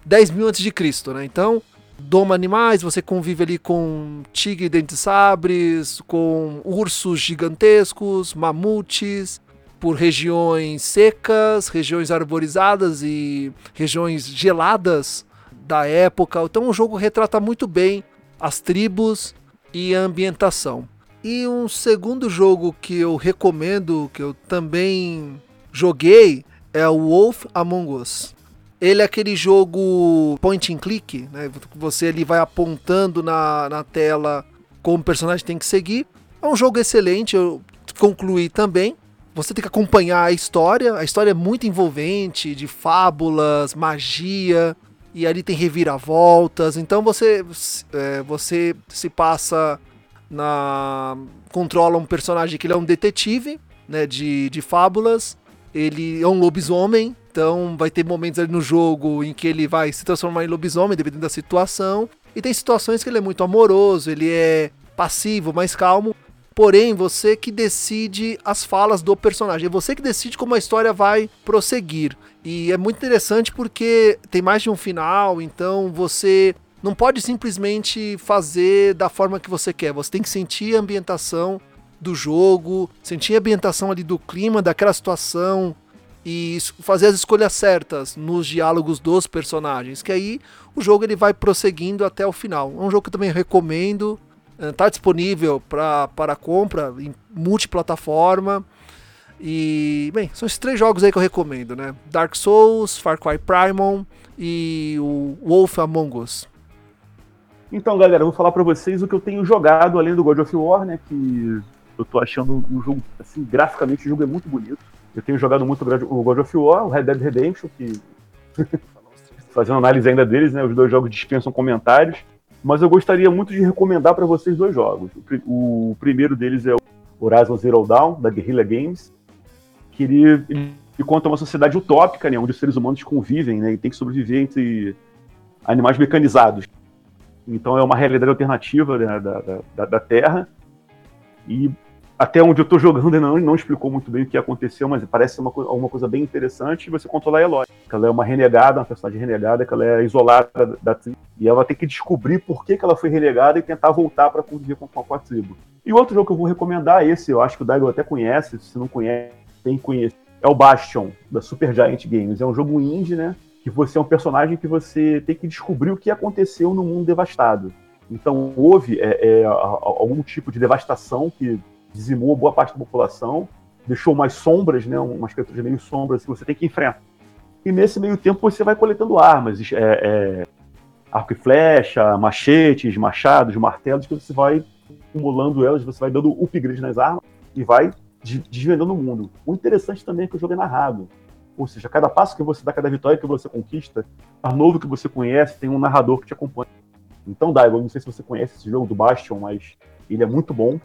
10 mil antes de Cristo, né? Então doma animais, você convive ali com tigre dentes sabres, com ursos gigantescos, mamutes, por regiões secas, regiões arborizadas e regiões geladas da época. Então o jogo retrata muito bem as tribos e a ambientação. E um segundo jogo que eu recomendo, que eu também joguei, é o Wolf Among Us. Ele é aquele jogo point and click, né? Você ali vai apontando na, na tela como o personagem tem que seguir. É um jogo excelente, eu concluí também. Você tem que acompanhar a história. A história é muito envolvente, de fábulas, magia, e ali tem reviravoltas. Então você, é, você se passa na. controla um personagem que ele é um detetive, né? De, de fábulas. Ele é um lobisomem, então vai ter momentos ali no jogo em que ele vai se transformar em lobisomem, dependendo da situação. E tem situações que ele é muito amoroso, ele é passivo, mais calmo. Porém, você que decide as falas do personagem, é você que decide como a história vai prosseguir. E é muito interessante porque tem mais de um final, então você não pode simplesmente fazer da forma que você quer. Você tem que sentir a ambientação do jogo, sentir a ambientação ali do clima, daquela situação, e fazer as escolhas certas nos diálogos dos personagens, que aí o jogo ele vai prosseguindo até o final. É um jogo que eu também recomendo, está eh, disponível para compra em multiplataforma. E, bem, são esses três jogos aí que eu recomendo, né? Dark Souls, Far Cry Primal e o Wolf Among Us. Então, galera, eu vou falar para vocês o que eu tenho jogado além do God of War, né? Que eu tô achando um jogo, assim, graficamente o jogo é muito bonito. Eu tenho jogado muito o God of War, o Red Dead Redemption, que. fazendo análise ainda deles, né? Os dois jogos dispensam comentários. Mas eu gostaria muito de recomendar para vocês dois jogos. O, primeiro deles é o Horizon Zero Dawn, da Guerrilla Games, que ele, ele conta uma sociedade utópica, né? Onde os seres humanos convivem, né? E tem que sobreviver entre animais mecanizados. Então é uma realidade alternativa né, da, da, da, Terra. E até onde eu estou jogando ainda não, não explicou muito bem o que aconteceu, mas parece uma, uma coisa bem interessante. Você controla a Eloy. Ela é uma renegada, uma personagem renegada, que ela é isolada da tribo. E ela ter que descobrir por que, que ela foi renegada e tentar voltar para conviver com, com, a tribo. E outro jogo que eu vou recomendar, esse eu acho que o Daigo até conhece, se não conhece, tem que conhecer. É o Bastion, da Super Giant Games. É um jogo indie, né? que você é um personagem que você tem que descobrir o que aconteceu no mundo devastado. Então houve é, é, algum tipo de devastação que dizimou boa parte da população, deixou umas sombras, né, umas criaturas meio sombras que você tem que enfrentar. E nesse meio tempo você vai coletando armas, é, é, arco e flecha, machetes, machados, martelos, que você vai acumulando elas, você vai dando upgrade nas armas e vai desvendando o mundo. O interessante também é que o jogo é narrado. Ou seja, cada passo que você dá, cada vitória que você conquista, a novo que você conhece, tem um narrador que te acompanha. Então, Daigo, não sei se você conhece esse jogo do Bastion, mas ele é muito bom.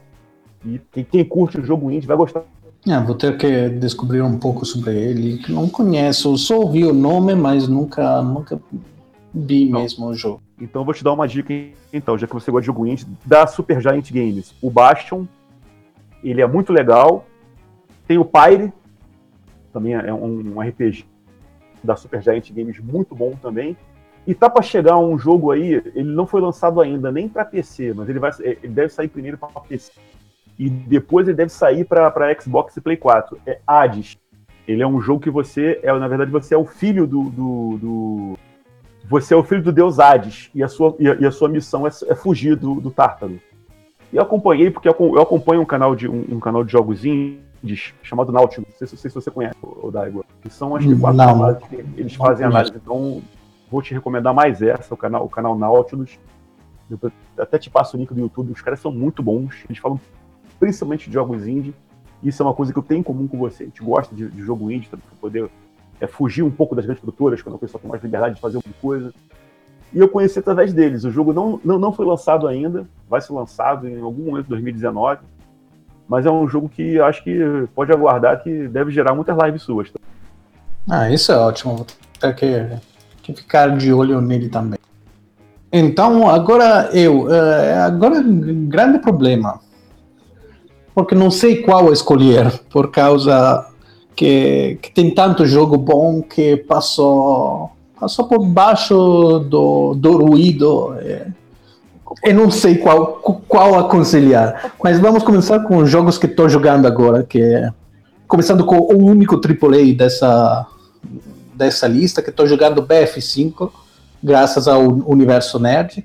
E quem, quem curte o jogo indie vai gostar. É, vou ter que descobrir um pouco sobre ele. Não conheço, só ouvi o nome, mas nunca, nunca vi não. mesmo o jogo. Então eu vou te dar uma dica, então, já que você gosta de jogo indie, da Super Giant Games. O Bastion, ele é muito legal. Tem o Pyre, também é um, RPG da Supergiant Games muito bom também. E tá para chegar um jogo aí, ele não foi lançado ainda nem para PC, mas ele vai ele deve sair primeiro para PC. E depois ele deve sair para Xbox e Play 4. É Hades. Ele é um jogo que você é, na verdade, você é o filho do, do, do você é o filho do deus Hades e a sua, e a, e a sua missão é, é, fugir do, do Tártaro. E eu acompanhei porque eu, eu acompanho um canal de um, um canal de jogos chamado Nautilus. Não sei, não sei se você conhece, o Daigo. Que são as quatro camadas que eles fazem análise. Então, vou te recomendar mais essa, o canal, o canal Nautilus. Eu até te passo o link do YouTube. Os caras são muito bons. Eles falam principalmente de jogos indie. Isso é uma coisa que eu tenho em comum com você. A gente gosta de, de jogo indie para poder é, fugir um pouco das grandes produtoras, quando a pessoa tem mais liberdade de fazer alguma coisa. E eu conheci através deles. O jogo não, não, não foi lançado ainda, vai ser lançado em algum momento de 2019 mas é um jogo que acho que pode aguardar que deve gerar muitas lives suas. Tá? Ah, isso é ótimo. Ter que, que ficar de olho nele também. Então, agora eu. Uh, agora, grande problema. Porque não sei qual escolher, por causa que, que tem tanto jogo bom que passou, passou por baixo do, do ruído. É não sei qual, qual aconselhar, mas vamos começar com os jogos que estou jogando agora, que é começando com o único AAA dessa dessa lista que estou jogando BF5, graças ao Universo Nerd.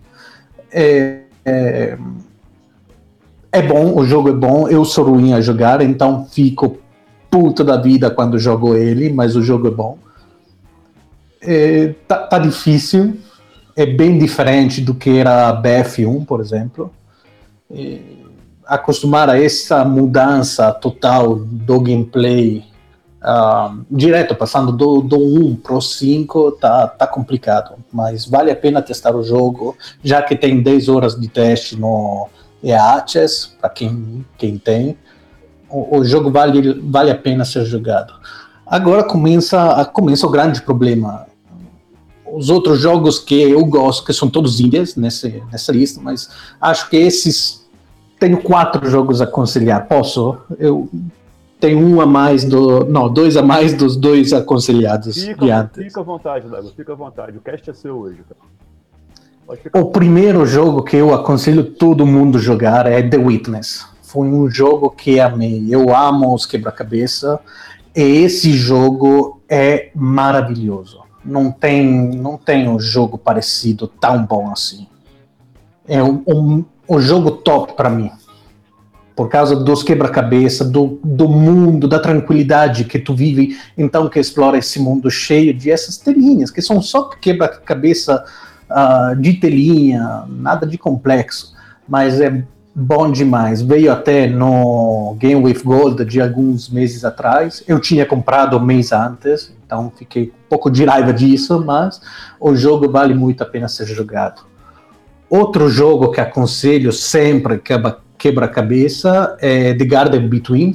É, é, é, bom, o jogo é bom, eu sou ruim a jogar, então fico puto da vida quando jogo ele, mas o jogo é bom. É, tá, tá difícil, é bem diferente do que era a BF1, por exemplo. Acostumar a essa mudança total do gameplay uh, direto, passando do, do 1 para o 5, tá, tá complicado. Mas vale a pena testar o jogo, já que tem 10 horas de teste no EACHES, para quem, quem tem. O, o, jogo vale, vale a pena ser jogado. Agora começa, começa o grande problema os outros jogos que eu gosto, que são todos indies nessa, nessa lista, mas acho que esses. Tenho quatro jogos a aconselhar. Posso? Eu tenho um a mais do. Não, dois a mais dos dois aconselhados. Fica, fica à vontade, Dago, fica à vontade. O cast é seu hoje. O primeiro jogo que eu aconselho todo mundo jogar é The Witness. Foi um jogo que amei. Eu amo os quebra-cabeça. E esse jogo é maravilhoso não tem, não tem um jogo parecido tão bom assim. É um, um, um jogo top para mim. Por causa dos quebra-cabeça, do, do mundo, da tranquilidade que tu vive, então que explora esse mundo cheio de essas telinhas, que são só quebra-cabeça uh, de telinha, nada de complexo, mas é bom demais. Veio até no Game with Gold de alguns meses atrás. Eu tinha comprado um mês antes, então fiquei um pouco de raiva disso, mas o jogo vale muito a pena ser jogado. Outro jogo que aconselho sempre quebra-cabeça é The Garden Between.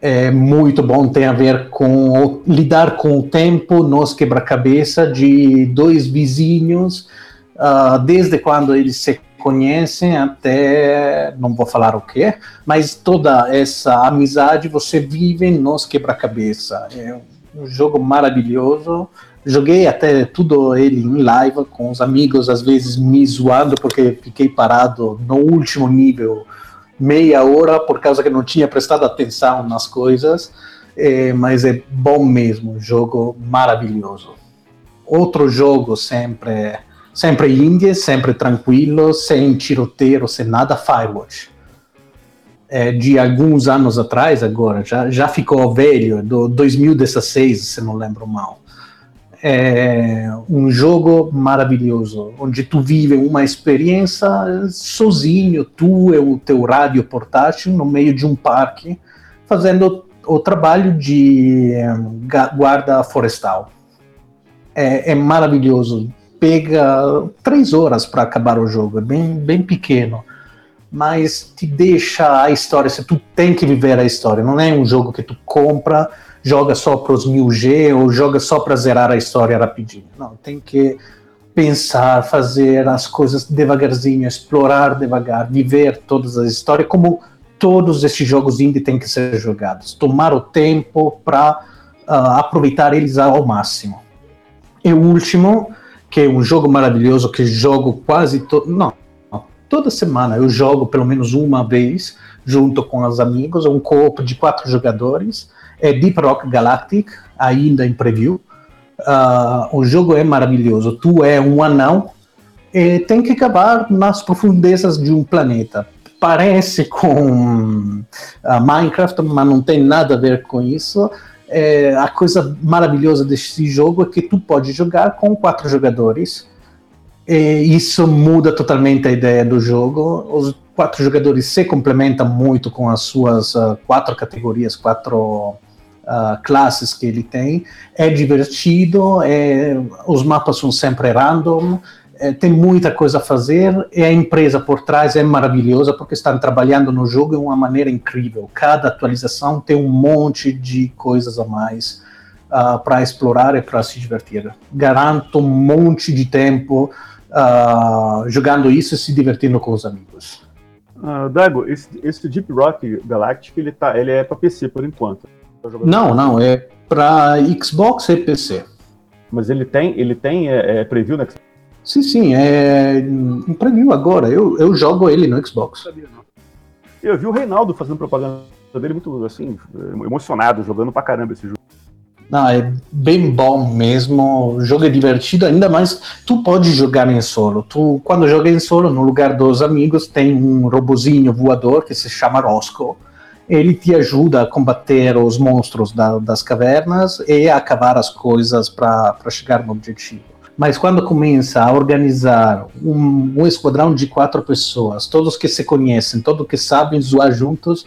É muito bom, tem a ver com lidar com o tempo nos quebra-cabeça de dois vizinhos, uh, desde quando eles se conhecem até, não vou falar o que, mas toda essa amizade você vive nos quebra-cabeça. É um jogo maravilhoso. Joguei até tudo ele em live com os amigos, às vezes me zoando porque fiquei parado no último nível meia hora por causa que não tinha prestado atenção nas coisas. É, mas é bom mesmo, jogo maravilhoso. Outro jogo sempre Sempre indie, sempre tranquilo, sem tiroteio, sem nada, Firewatch. É, de alguns anos atrás, agora, já, já ficou velho, do 2016, se não lembro mal. É um jogo maravilhoso, onde tu vive uma experiência sozinho, tu e o teu rádio portátil, no meio de um parque, fazendo o trabalho de guarda florestal. É, é maravilhoso pega três horas para acabar o jogo, é bem, bem pequeno. Mas te deixa a história, se tu tem que viver a história, não é um jogo que tu compra, joga só para os 1000G ou joga só para zerar a história rapidinho. Não, tem que pensar, fazer as coisas devagarzinho, explorar devagar, viver todas as histórias, como todos esses jogos indie têm que ser jogados. Tomar o tempo para uh, ah, aproveitar eles ao máximo. E o último, que é um jogo maravilhoso que jogo quase todo. Não, toda semana eu jogo pelo menos uma vez junto com os amigos, um co-op de quatro jogadores. É Deep Rock Galactic, ainda em preview. Uh, o jogo é maravilhoso. Tu é um anão e tem que acabar nas profundezas de um planeta. Parece com uh, Minecraft, mas não tem nada a ver com isso é, a coisa maravilhosa desse jogo é que tu pode jogar com quatro jogadores. E isso muda totalmente a ideia do jogo. Os quatro jogadores se complementam muito com as suas uh, quatro categorias, quatro uh, classes que ele tem. É divertido, é, os mapas são sempre random, é, tem muita coisa a fazer e a empresa por trás é maravilhosa porque estão trabalhando no jogo de uma maneira incrível. Cada atualização tem um monte de coisas a mais uh, para explorar e para se divertir. Garanto um monte de tempo uh, jogando isso e se divertindo com os amigos. Uh, Dago, esse, esse Deep Rock Galactic ele, tá, ele é para PC por enquanto. Tá não, não, é para Xbox e PC. Mas ele tem, ele tem é, é preview na Xbox? Sim, sim, é em preview agora. Eu, eu jogo ele no Xbox. Eu vi o Reinaldo fazendo propaganda dele muito assim, emocionado, jogando pra caramba esse jogo. Não, é bem bom mesmo. O jogo é divertido, ainda mais tu pode jogar em solo. Tu, quando joga em solo, no lugar dos amigos, tem um robozinho voador que se chama Roscoe. Ele te ajuda a combater os monstros da, das cavernas e a acabar as coisas para chegar no objetivo. Mas quando começa a organizar um, um, esquadrão de quatro pessoas, todos que se conhecem, todos que sabem zoar juntos,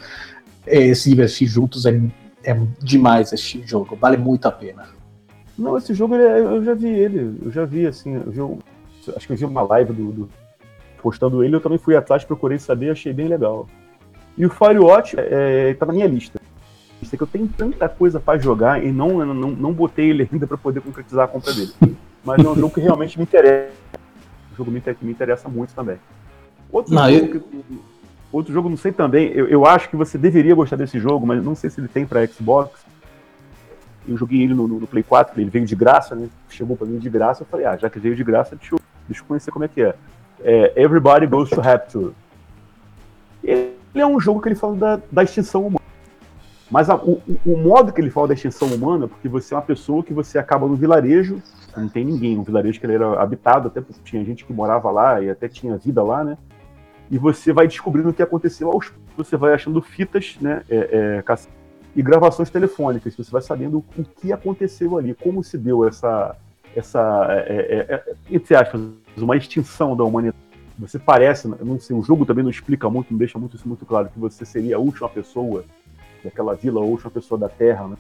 é, se divertir juntos, é, é demais este jogo, vale muito a pena. Não, esse jogo é, eu já vi ele, eu já vi assim, vi, acho que eu vi uma live do, do, postando ele, eu também fui atrás, procurei saber, achei bem legal. E o Firewatch é, tá na minha lista. Que eu tenho tanta coisa para jogar e não, não, não botei ele ainda para poder concretizar a compra dele. mas é um jogo que realmente me interessa. Um jogo que me interessa muito também. Outro, não, jogo, eu... que, outro jogo, não sei também, eu, eu acho que você deveria gostar desse jogo, mas não sei se ele tem para Xbox. Eu joguei ele no, no, Play 4, ele veio de graça, né? Chegou para mim de graça, eu falei, ah, já que veio de graça, deixa eu, deixa eu conhecer como é que é. é Everybody Goes to Rapture. Ele é um jogo que ele fala da, da extinção humana. Mas a, o, o, modo que ele fala da extinção humana, porque você é uma pessoa que você acaba no vilarejo, não tem ninguém, um vilarejo que ele era habitado, até porque tinha gente que morava lá e até tinha vida lá, né? E você vai descobrindo o que aconteceu aos você vai achando fitas, né? É, é, e gravações telefônicas, você vai sabendo o que aconteceu ali, como se deu essa, essa é, é, é, entre aspas, uma extinção da humanidade. Você parece, não sei, o jogo também não explica muito, não deixa muito isso muito claro, que você seria a última pessoa daquela vila, a última pessoa da Terra, né?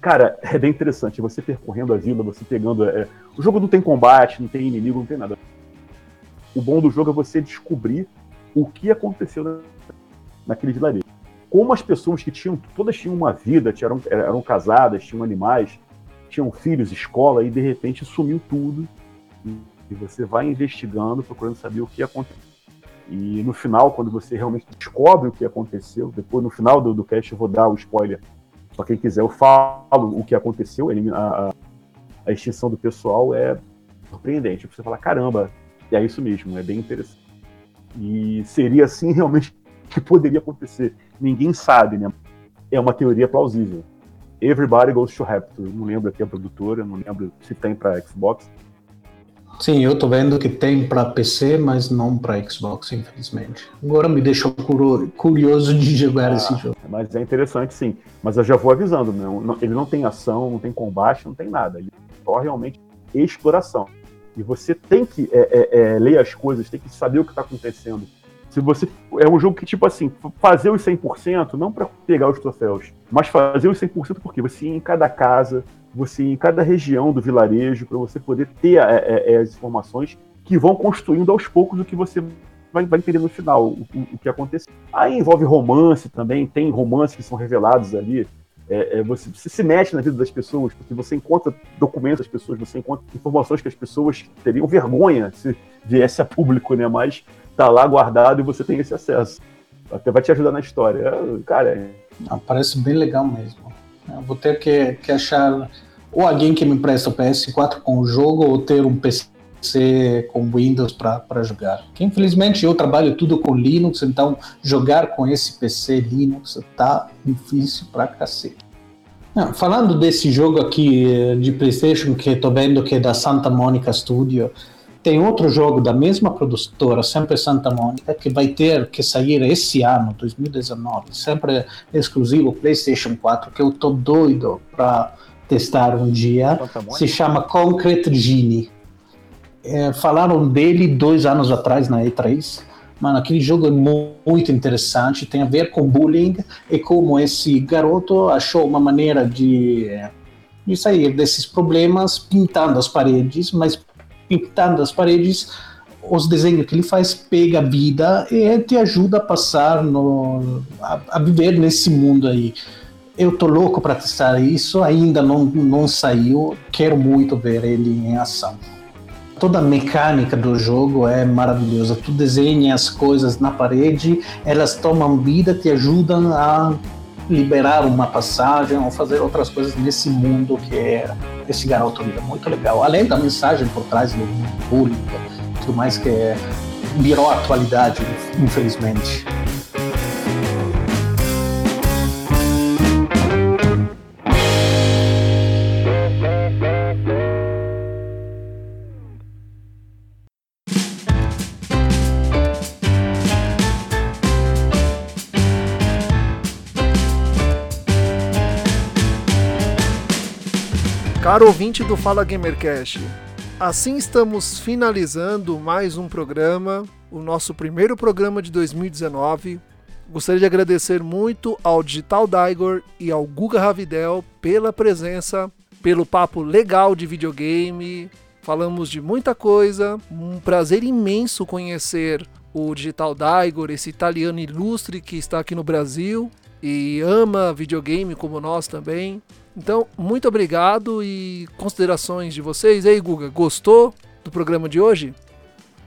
Cara, é bem interessante. Você percorrendo a vila, você pegando. É... O jogo não tem combate, não tem inimigo, não tem nada. O bom do jogo é você descobrir o que aconteceu na... naquele vilarejo. Como as pessoas que tinham. Todas tinham uma vida, eram, eram casadas, tinham animais, tinham filhos, escola, e de repente sumiu tudo. E você vai investigando, procurando saber o que aconteceu. E no final, quando você realmente descobre o que aconteceu, depois no final do, do cast eu vou dar o spoiler para quem quiser, eu falo o que aconteceu, a, a extinção do pessoal é surpreendente. Você fala, caramba, é isso mesmo, é bem interessante. E seria assim realmente que poderia acontecer. Ninguém sabe, né? É uma teoria plausível. Everybody Goes to Raptor. Não lembro aqui a produtora, não lembro se tem para Xbox. Sim, eu tô vendo que tem para PC, mas não para Xbox, infelizmente. Agora me deixou curioso de jogar ah, esse jogo. Mas é interessante, sim. Mas eu já vou avisando, né? ele não tem ação, não tem combate, não tem nada. Ele é só realmente exploração. E você tem que é, é, é, ler as coisas, tem que saber o que está acontecendo. Se você é um jogo que tipo assim, fazer os 100% não para pegar os troféus, mas fazer os 100% porque você ir em cada casa, você ir em cada região do vilarejo para você poder ter é, é, é, as informações que vão construindo aos poucos o que você vai, vai entender no final, o, o, que aconteceu. Aí envolve romance também, tem romances que são revelados ali. É, é, você, você, se mete na vida das pessoas, porque você encontra documentos das pessoas, você encontra informações que as pessoas teriam vergonha se viesse a público, né? Mas tá lá guardado e você tem esse acesso. Até vai te ajudar na história. É, cara, é... Parece bem legal mesmo. Eu vou ter que, que achar ou alguém que me empresta o PS4 com o jogo ou ter um PC com Windows para jogar. Que infelizmente eu trabalho tudo com Linux, então jogar com esse PC Linux tá difícil pra cacete. Não, falando desse jogo aqui eh, de PlayStation que estou vendo que é da Santa Monica Studio, tem outro jogo da mesma produtora, sempre Santa Mônica, que vai ter que sair esse ano, 2019, sempre exclusivo PlayStation 4, que eu tô doido para testar um dia. Se chama Concrete Genie. É, falaram dele dois anos atrás na E3. Mano, aquele jogo é muito interessante, tem a ver com bullying e como esse garoto achou uma maneira de, de sair desses problemas pintando as paredes, mas pintando as paredes, os desenhos que ele faz pega a vida e te ajuda a passar no, a, a viver nesse mundo aí. Eu tô louco para testar isso, ainda não, não saiu, quero muito ver ele em ação. Toda a mecânica do jogo é maravilhosa. Tu desenha as coisas na parede, elas tomam vida, te ajudam a liberar uma passagem ou fazer outras coisas nesse mundo que é esse garoto vive. Muito legal. Além da mensagem por trás do bullying, tudo mais que é, virou atualidade, infelizmente. Caro ouvinte do Fala Gamercast, assim estamos finalizando mais um programa, o nosso primeiro programa de 2019. Gostaria de agradecer muito ao Digital Daigor e ao Guga Ravidel pela presença, pelo papo legal de videogame. Falamos de muita coisa, um prazer imenso conhecer o Digital Daigor, esse italiano ilustre que está aqui no Brasil e ama videogame como nós também. Então, muito obrigado e considerações de vocês. E aí, Guga, gostou do programa de hoje?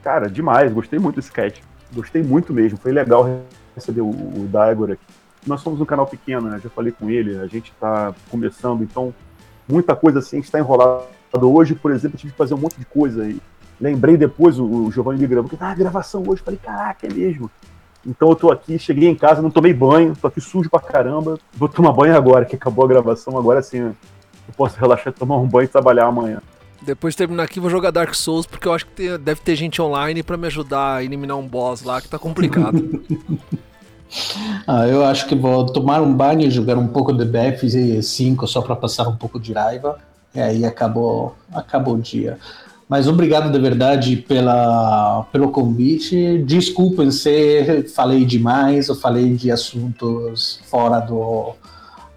Cara, demais, gostei muito desse cast. Gostei muito mesmo, foi legal receber o, Daigor aqui. Nós somos um canal pequeno, né? Já falei com ele, a gente está começando, então muita coisa assim, está enrolado. Hoje, por exemplo, tive que fazer um monte de coisa aí. Lembrei depois, o, o Giovanni me gravou, que ah, gravação hoje. Falei, caraca, é mesmo. Então eu tô aqui, cheguei em casa, não tomei banho, tô aqui sujo pra caramba. Vou tomar banho agora, que acabou a gravação. Agora sim, eu posso relaxar, tomar um banho e trabalhar amanhã. Depois de terminar aqui, vou jogar Dark Souls, porque eu acho que tem, deve ter gente online para me ajudar a eliminar um boss lá, que tá complicado. ah, eu acho que vou tomar um banho e jogar um pouco de BF5 só para passar um pouco de raiva. E aí acabou, acabou o dia. Mas obrigado de verdade pela, pelo convite. Desculpem se falei demais ou falei de assuntos fora do,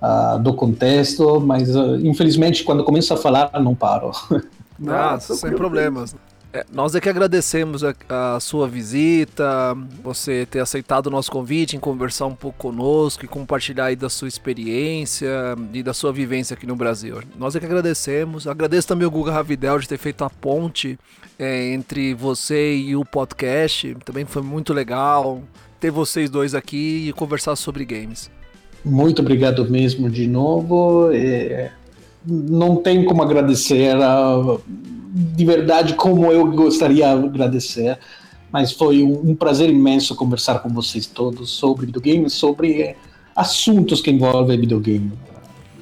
uh, do contexto, mas uh, infelizmente quando começo a falar não paro. Nossa, sem problemas. É, nós é que agradecemos a, a, sua visita, você ter aceitado o nosso convite em conversar um pouco conosco e compartilhar aí da sua experiência e da sua vivência aqui no Brasil. Nós é que agradecemos. Agradeço também o Guga Ravidel de ter feito a ponte é, entre você e o podcast. Também foi muito legal ter vocês dois aqui e conversar sobre games. Muito obrigado mesmo de novo. É, não tem como agradecer a de verdade como eu gostaria de agradecer. Mas foi um, um prazer imenso conversar com vocês todos sobre videogame, sobre assuntos que envolvem videogame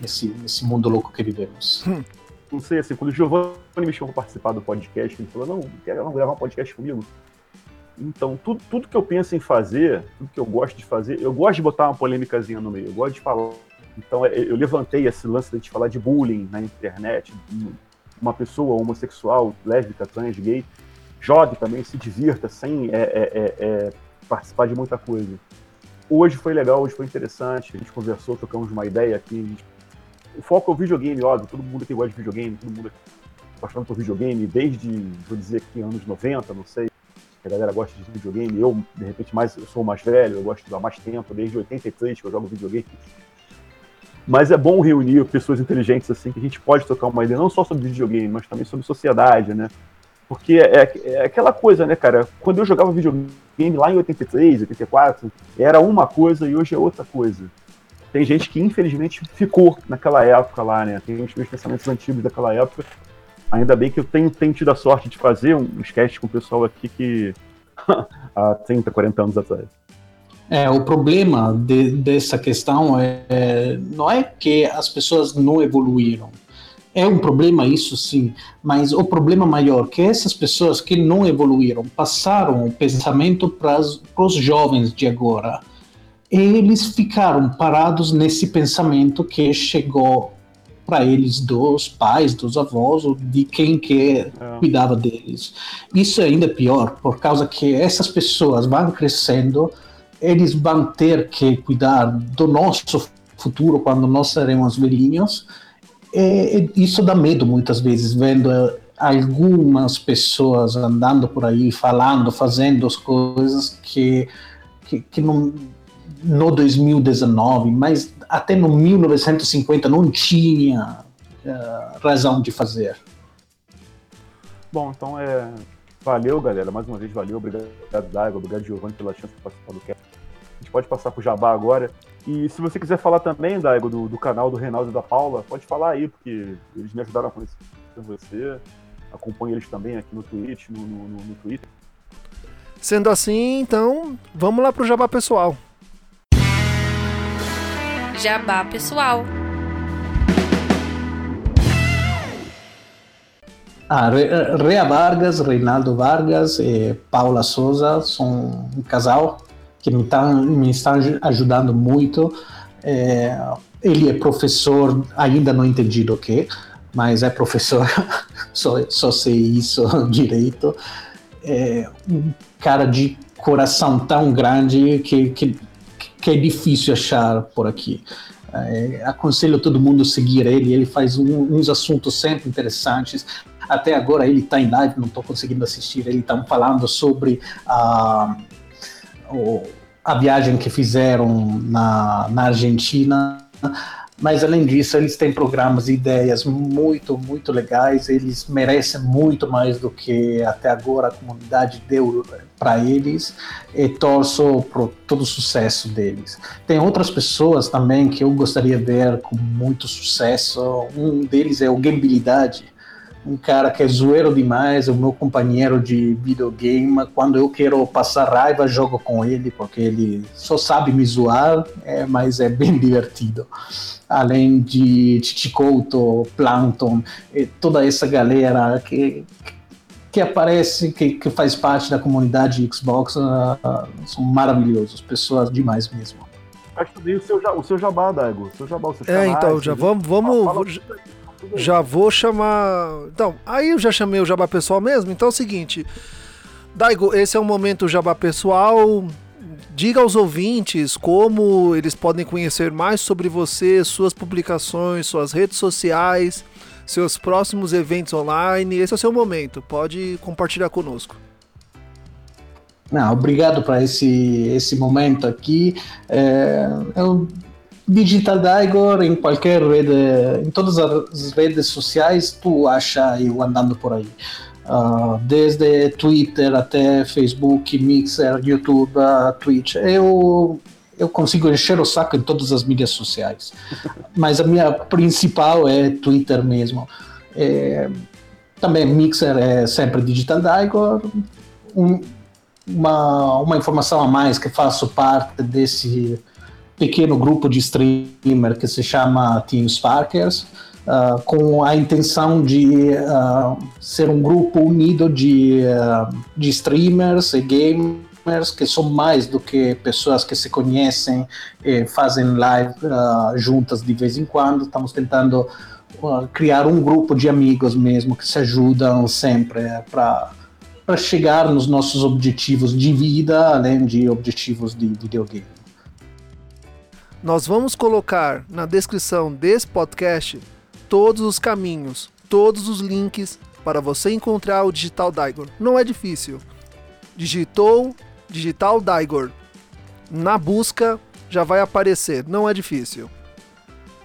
nesse, nesse mundo louco que vivemos. Hum. Não sei, assim, quando o Giovanni me chamou para participar do podcast, ele falou, não, quer gravar um podcast comigo? Então, tudo, tudo que eu penso em fazer, tudo que eu gosto de fazer, eu gosto de botar uma polêmicazinha no meio, eu gosto de falar. Então, é, eu levantei esse lance de falar de bullying na internet, uma pessoa homossexual, lésbica, trans, gay, jogue também, se divirta sem é, é, é, é, participar de muita coisa. Hoje foi legal, hoje foi interessante, a gente conversou, trocamos uma ideia aqui. O foco é o videogame, óbvio, todo mundo que gosta de videogame, todo mundo apaixonado por videogame, desde, vou dizer aqui, anos 90, não sei, a galera gosta de videogame, eu, de repente, mais, eu sou mais velho, eu gosto há mais tempo, desde 83 que eu jogo videogame. Mas é bom reunir pessoas inteligentes assim, que a gente pode tocar uma ideia não só sobre videogame, mas também sobre sociedade, né? Porque é, é aquela coisa, né, cara? Quando eu jogava videogame lá em 83, 84, era uma coisa e hoje é outra coisa. Tem gente que infelizmente ficou naquela época lá, né? Tem os meus pensamentos antigos daquela época. Ainda bem que eu tenho, tenho tido a sorte de fazer um sketch com o pessoal aqui que há 30, 40 anos atrás. É, o problema de, dessa questão é, não é que as pessoas não evoluíram. É um problema isso sim, mas o problema maior é que essas pessoas que não evoluíram passaram o pensamento para os jovens de agora. Eles ficaram parados nesse pensamento que chegou para eles dos pais, dos avós ou de quem que é. cuidava deles. Isso é ainda pior, por causa que essas pessoas vão crescendo eles vão ter que cuidar do nosso futuro quando nós seremos velhinhos. E, isso dá medo muitas vezes, vendo algumas pessoas andando por aí, falando, fazendo as coisas que, que, que não, no 2019, mas até no 1950 não tinha uh, razão de fazer. Bom, então é. Valeu, galera. Mais uma vez, valeu. Obrigado, Daigo. Obrigado, Giovanni, pela chance de participar do cast. A gente pode passar pro Jabá agora. E se você quiser falar também, Daigo, do, do canal do Reinaldo e da Paula, pode falar aí, porque eles me ajudaram a conhecer você. Acompanho eles também aqui no Twitch, no, no, no Twitter. Sendo assim, então, vamos lá pro Jabá pessoal. Jabá pessoal. Ah, Rea Vargas, Reinaldo Vargas e Paula Souza são um casal que me, tá, me está ajudando muito. É, ele é professor, ainda não entendi do que, mas é professor, só, só sei isso direito. É um cara de coração tão grande que, que, que é difícil achar por aqui. É, aconselho todo mundo a seguir ele, ele faz um, uns assuntos sempre interessantes. Até agora ele está em live, não estou conseguindo assistir. Ele está falando sobre a. A viagem que fizeram na, na Argentina. Mas além disso, eles têm programas e ideias muito, muito legais. Eles merecem muito mais do que até agora a comunidade deu para eles. E torço por todo o sucesso deles. Tem outras pessoas também que eu gostaria de ver com muito sucesso. Um deles é o Gameabilidade um cara que é zoeiro demais, é o meu companheiro de videogame. Quando eu quero passar raiva, jogo com ele, porque ele só sabe me zoar, é, mas é bem divertido. Além de Chichikoto, Plankton, toda essa galera que, que aparece, que, que faz parte da comunidade Xbox, uh, uh, são maravilhosos, pessoas demais mesmo. Acho que o seu, o seu jabá, Dago. O seu jabá, o seu É, então, já vamos. vamos Já vou chamar. Então, aí eu já chamei o Jabá Pessoal mesmo. Então é o seguinte. Daigo, esse é o momento Jabá Pessoal. Diga aos ouvintes como eles podem conhecer mais sobre você, suas publicações, suas redes sociais, seus próximos eventos online. Esse é o seu momento. Pode compartilhar conosco. Não, obrigado para esse, esse momento aqui. É, eu Digital Daigor em qualquer rede, em todas as redes sociais, tu acha eu andando por aí. Uh, desde Twitter até Facebook, Mixer, YouTube, uh, Twitch. Eu, eu consigo encher o saco em todas as mídias sociais. Mas a minha principal é Twitter mesmo. É, também Mixer é sempre Digital Daigor. Um, uma, uma informação a mais que faço parte desse pequeno grupo de streamer que se chama Team Sparkers, uh, com a intenção de uh, ser um grupo unido de, uh, de streamers e gamers que são mais do que pessoas que se conhecem e fazem live juntas de vez em quando. Estamos tentando criar um grupo de amigos mesmo que se ajudam sempre para para chegar nos nossos objetivos de vida, além de objetivos de videogame. Nós vamos colocar na descrição desse podcast todos os caminhos, todos os links para você encontrar o Digital Daigor. Não é difícil. Digitou Digital Daigor. Na busca já vai aparecer, não é difícil.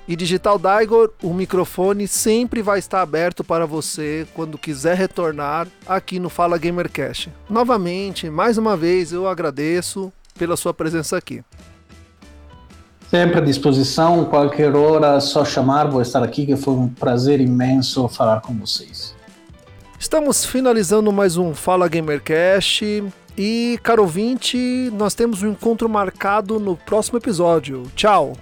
E Digital Daigor, o microfone sempre vai estar aberto para você quando quiser retornar aqui no Fala Gamercast. Novamente, mais uma vez, eu agradeço pela sua presença aqui. Sempre à disposição, qualquer hora, só chamar, vou estar aqui, que foi um prazer imenso falar com vocês. Estamos finalizando mais um Fala Gamercast. E, caro ouvinte, nós temos um encontro marcado no próximo episódio. Tchau!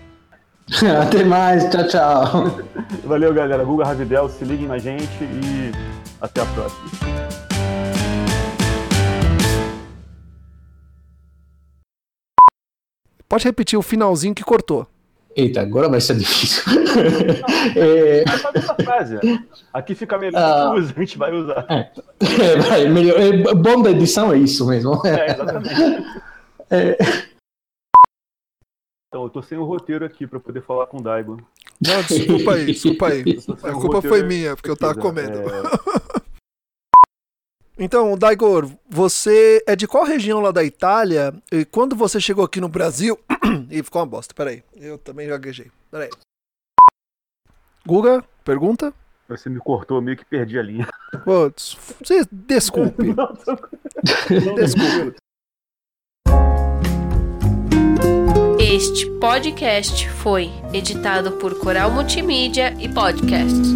Até mais, tchau, tchau. Valeu, galera. Google Ravidel, se liguem na gente e até a próxima. Pode repetir o finalzinho que cortou. Eita, agora vai ser difícil. é... essa frase. Aqui fica melhor ah, usa, a gente vai usar. É, é, vai, melhor, é, bom da edição é isso mesmo. É, exatamente. É... Então, eu tô sem o roteiro aqui pra poder falar com o Daigo. Não, desculpa aí, desculpa aí. A culpa foi minha, porque eu tava comendo. É... Então, Daigor, você é de qual região lá da Itália? E quando você chegou aqui no Brasil. e ficou uma bosta, peraí. Eu também gaguejei. Peraí. Guga, pergunta? Você me cortou, meio que perdi a linha. Putz, você desculpe. Não, tô... desculpe. Este podcast foi editado por Coral Multimídia e Podcasts.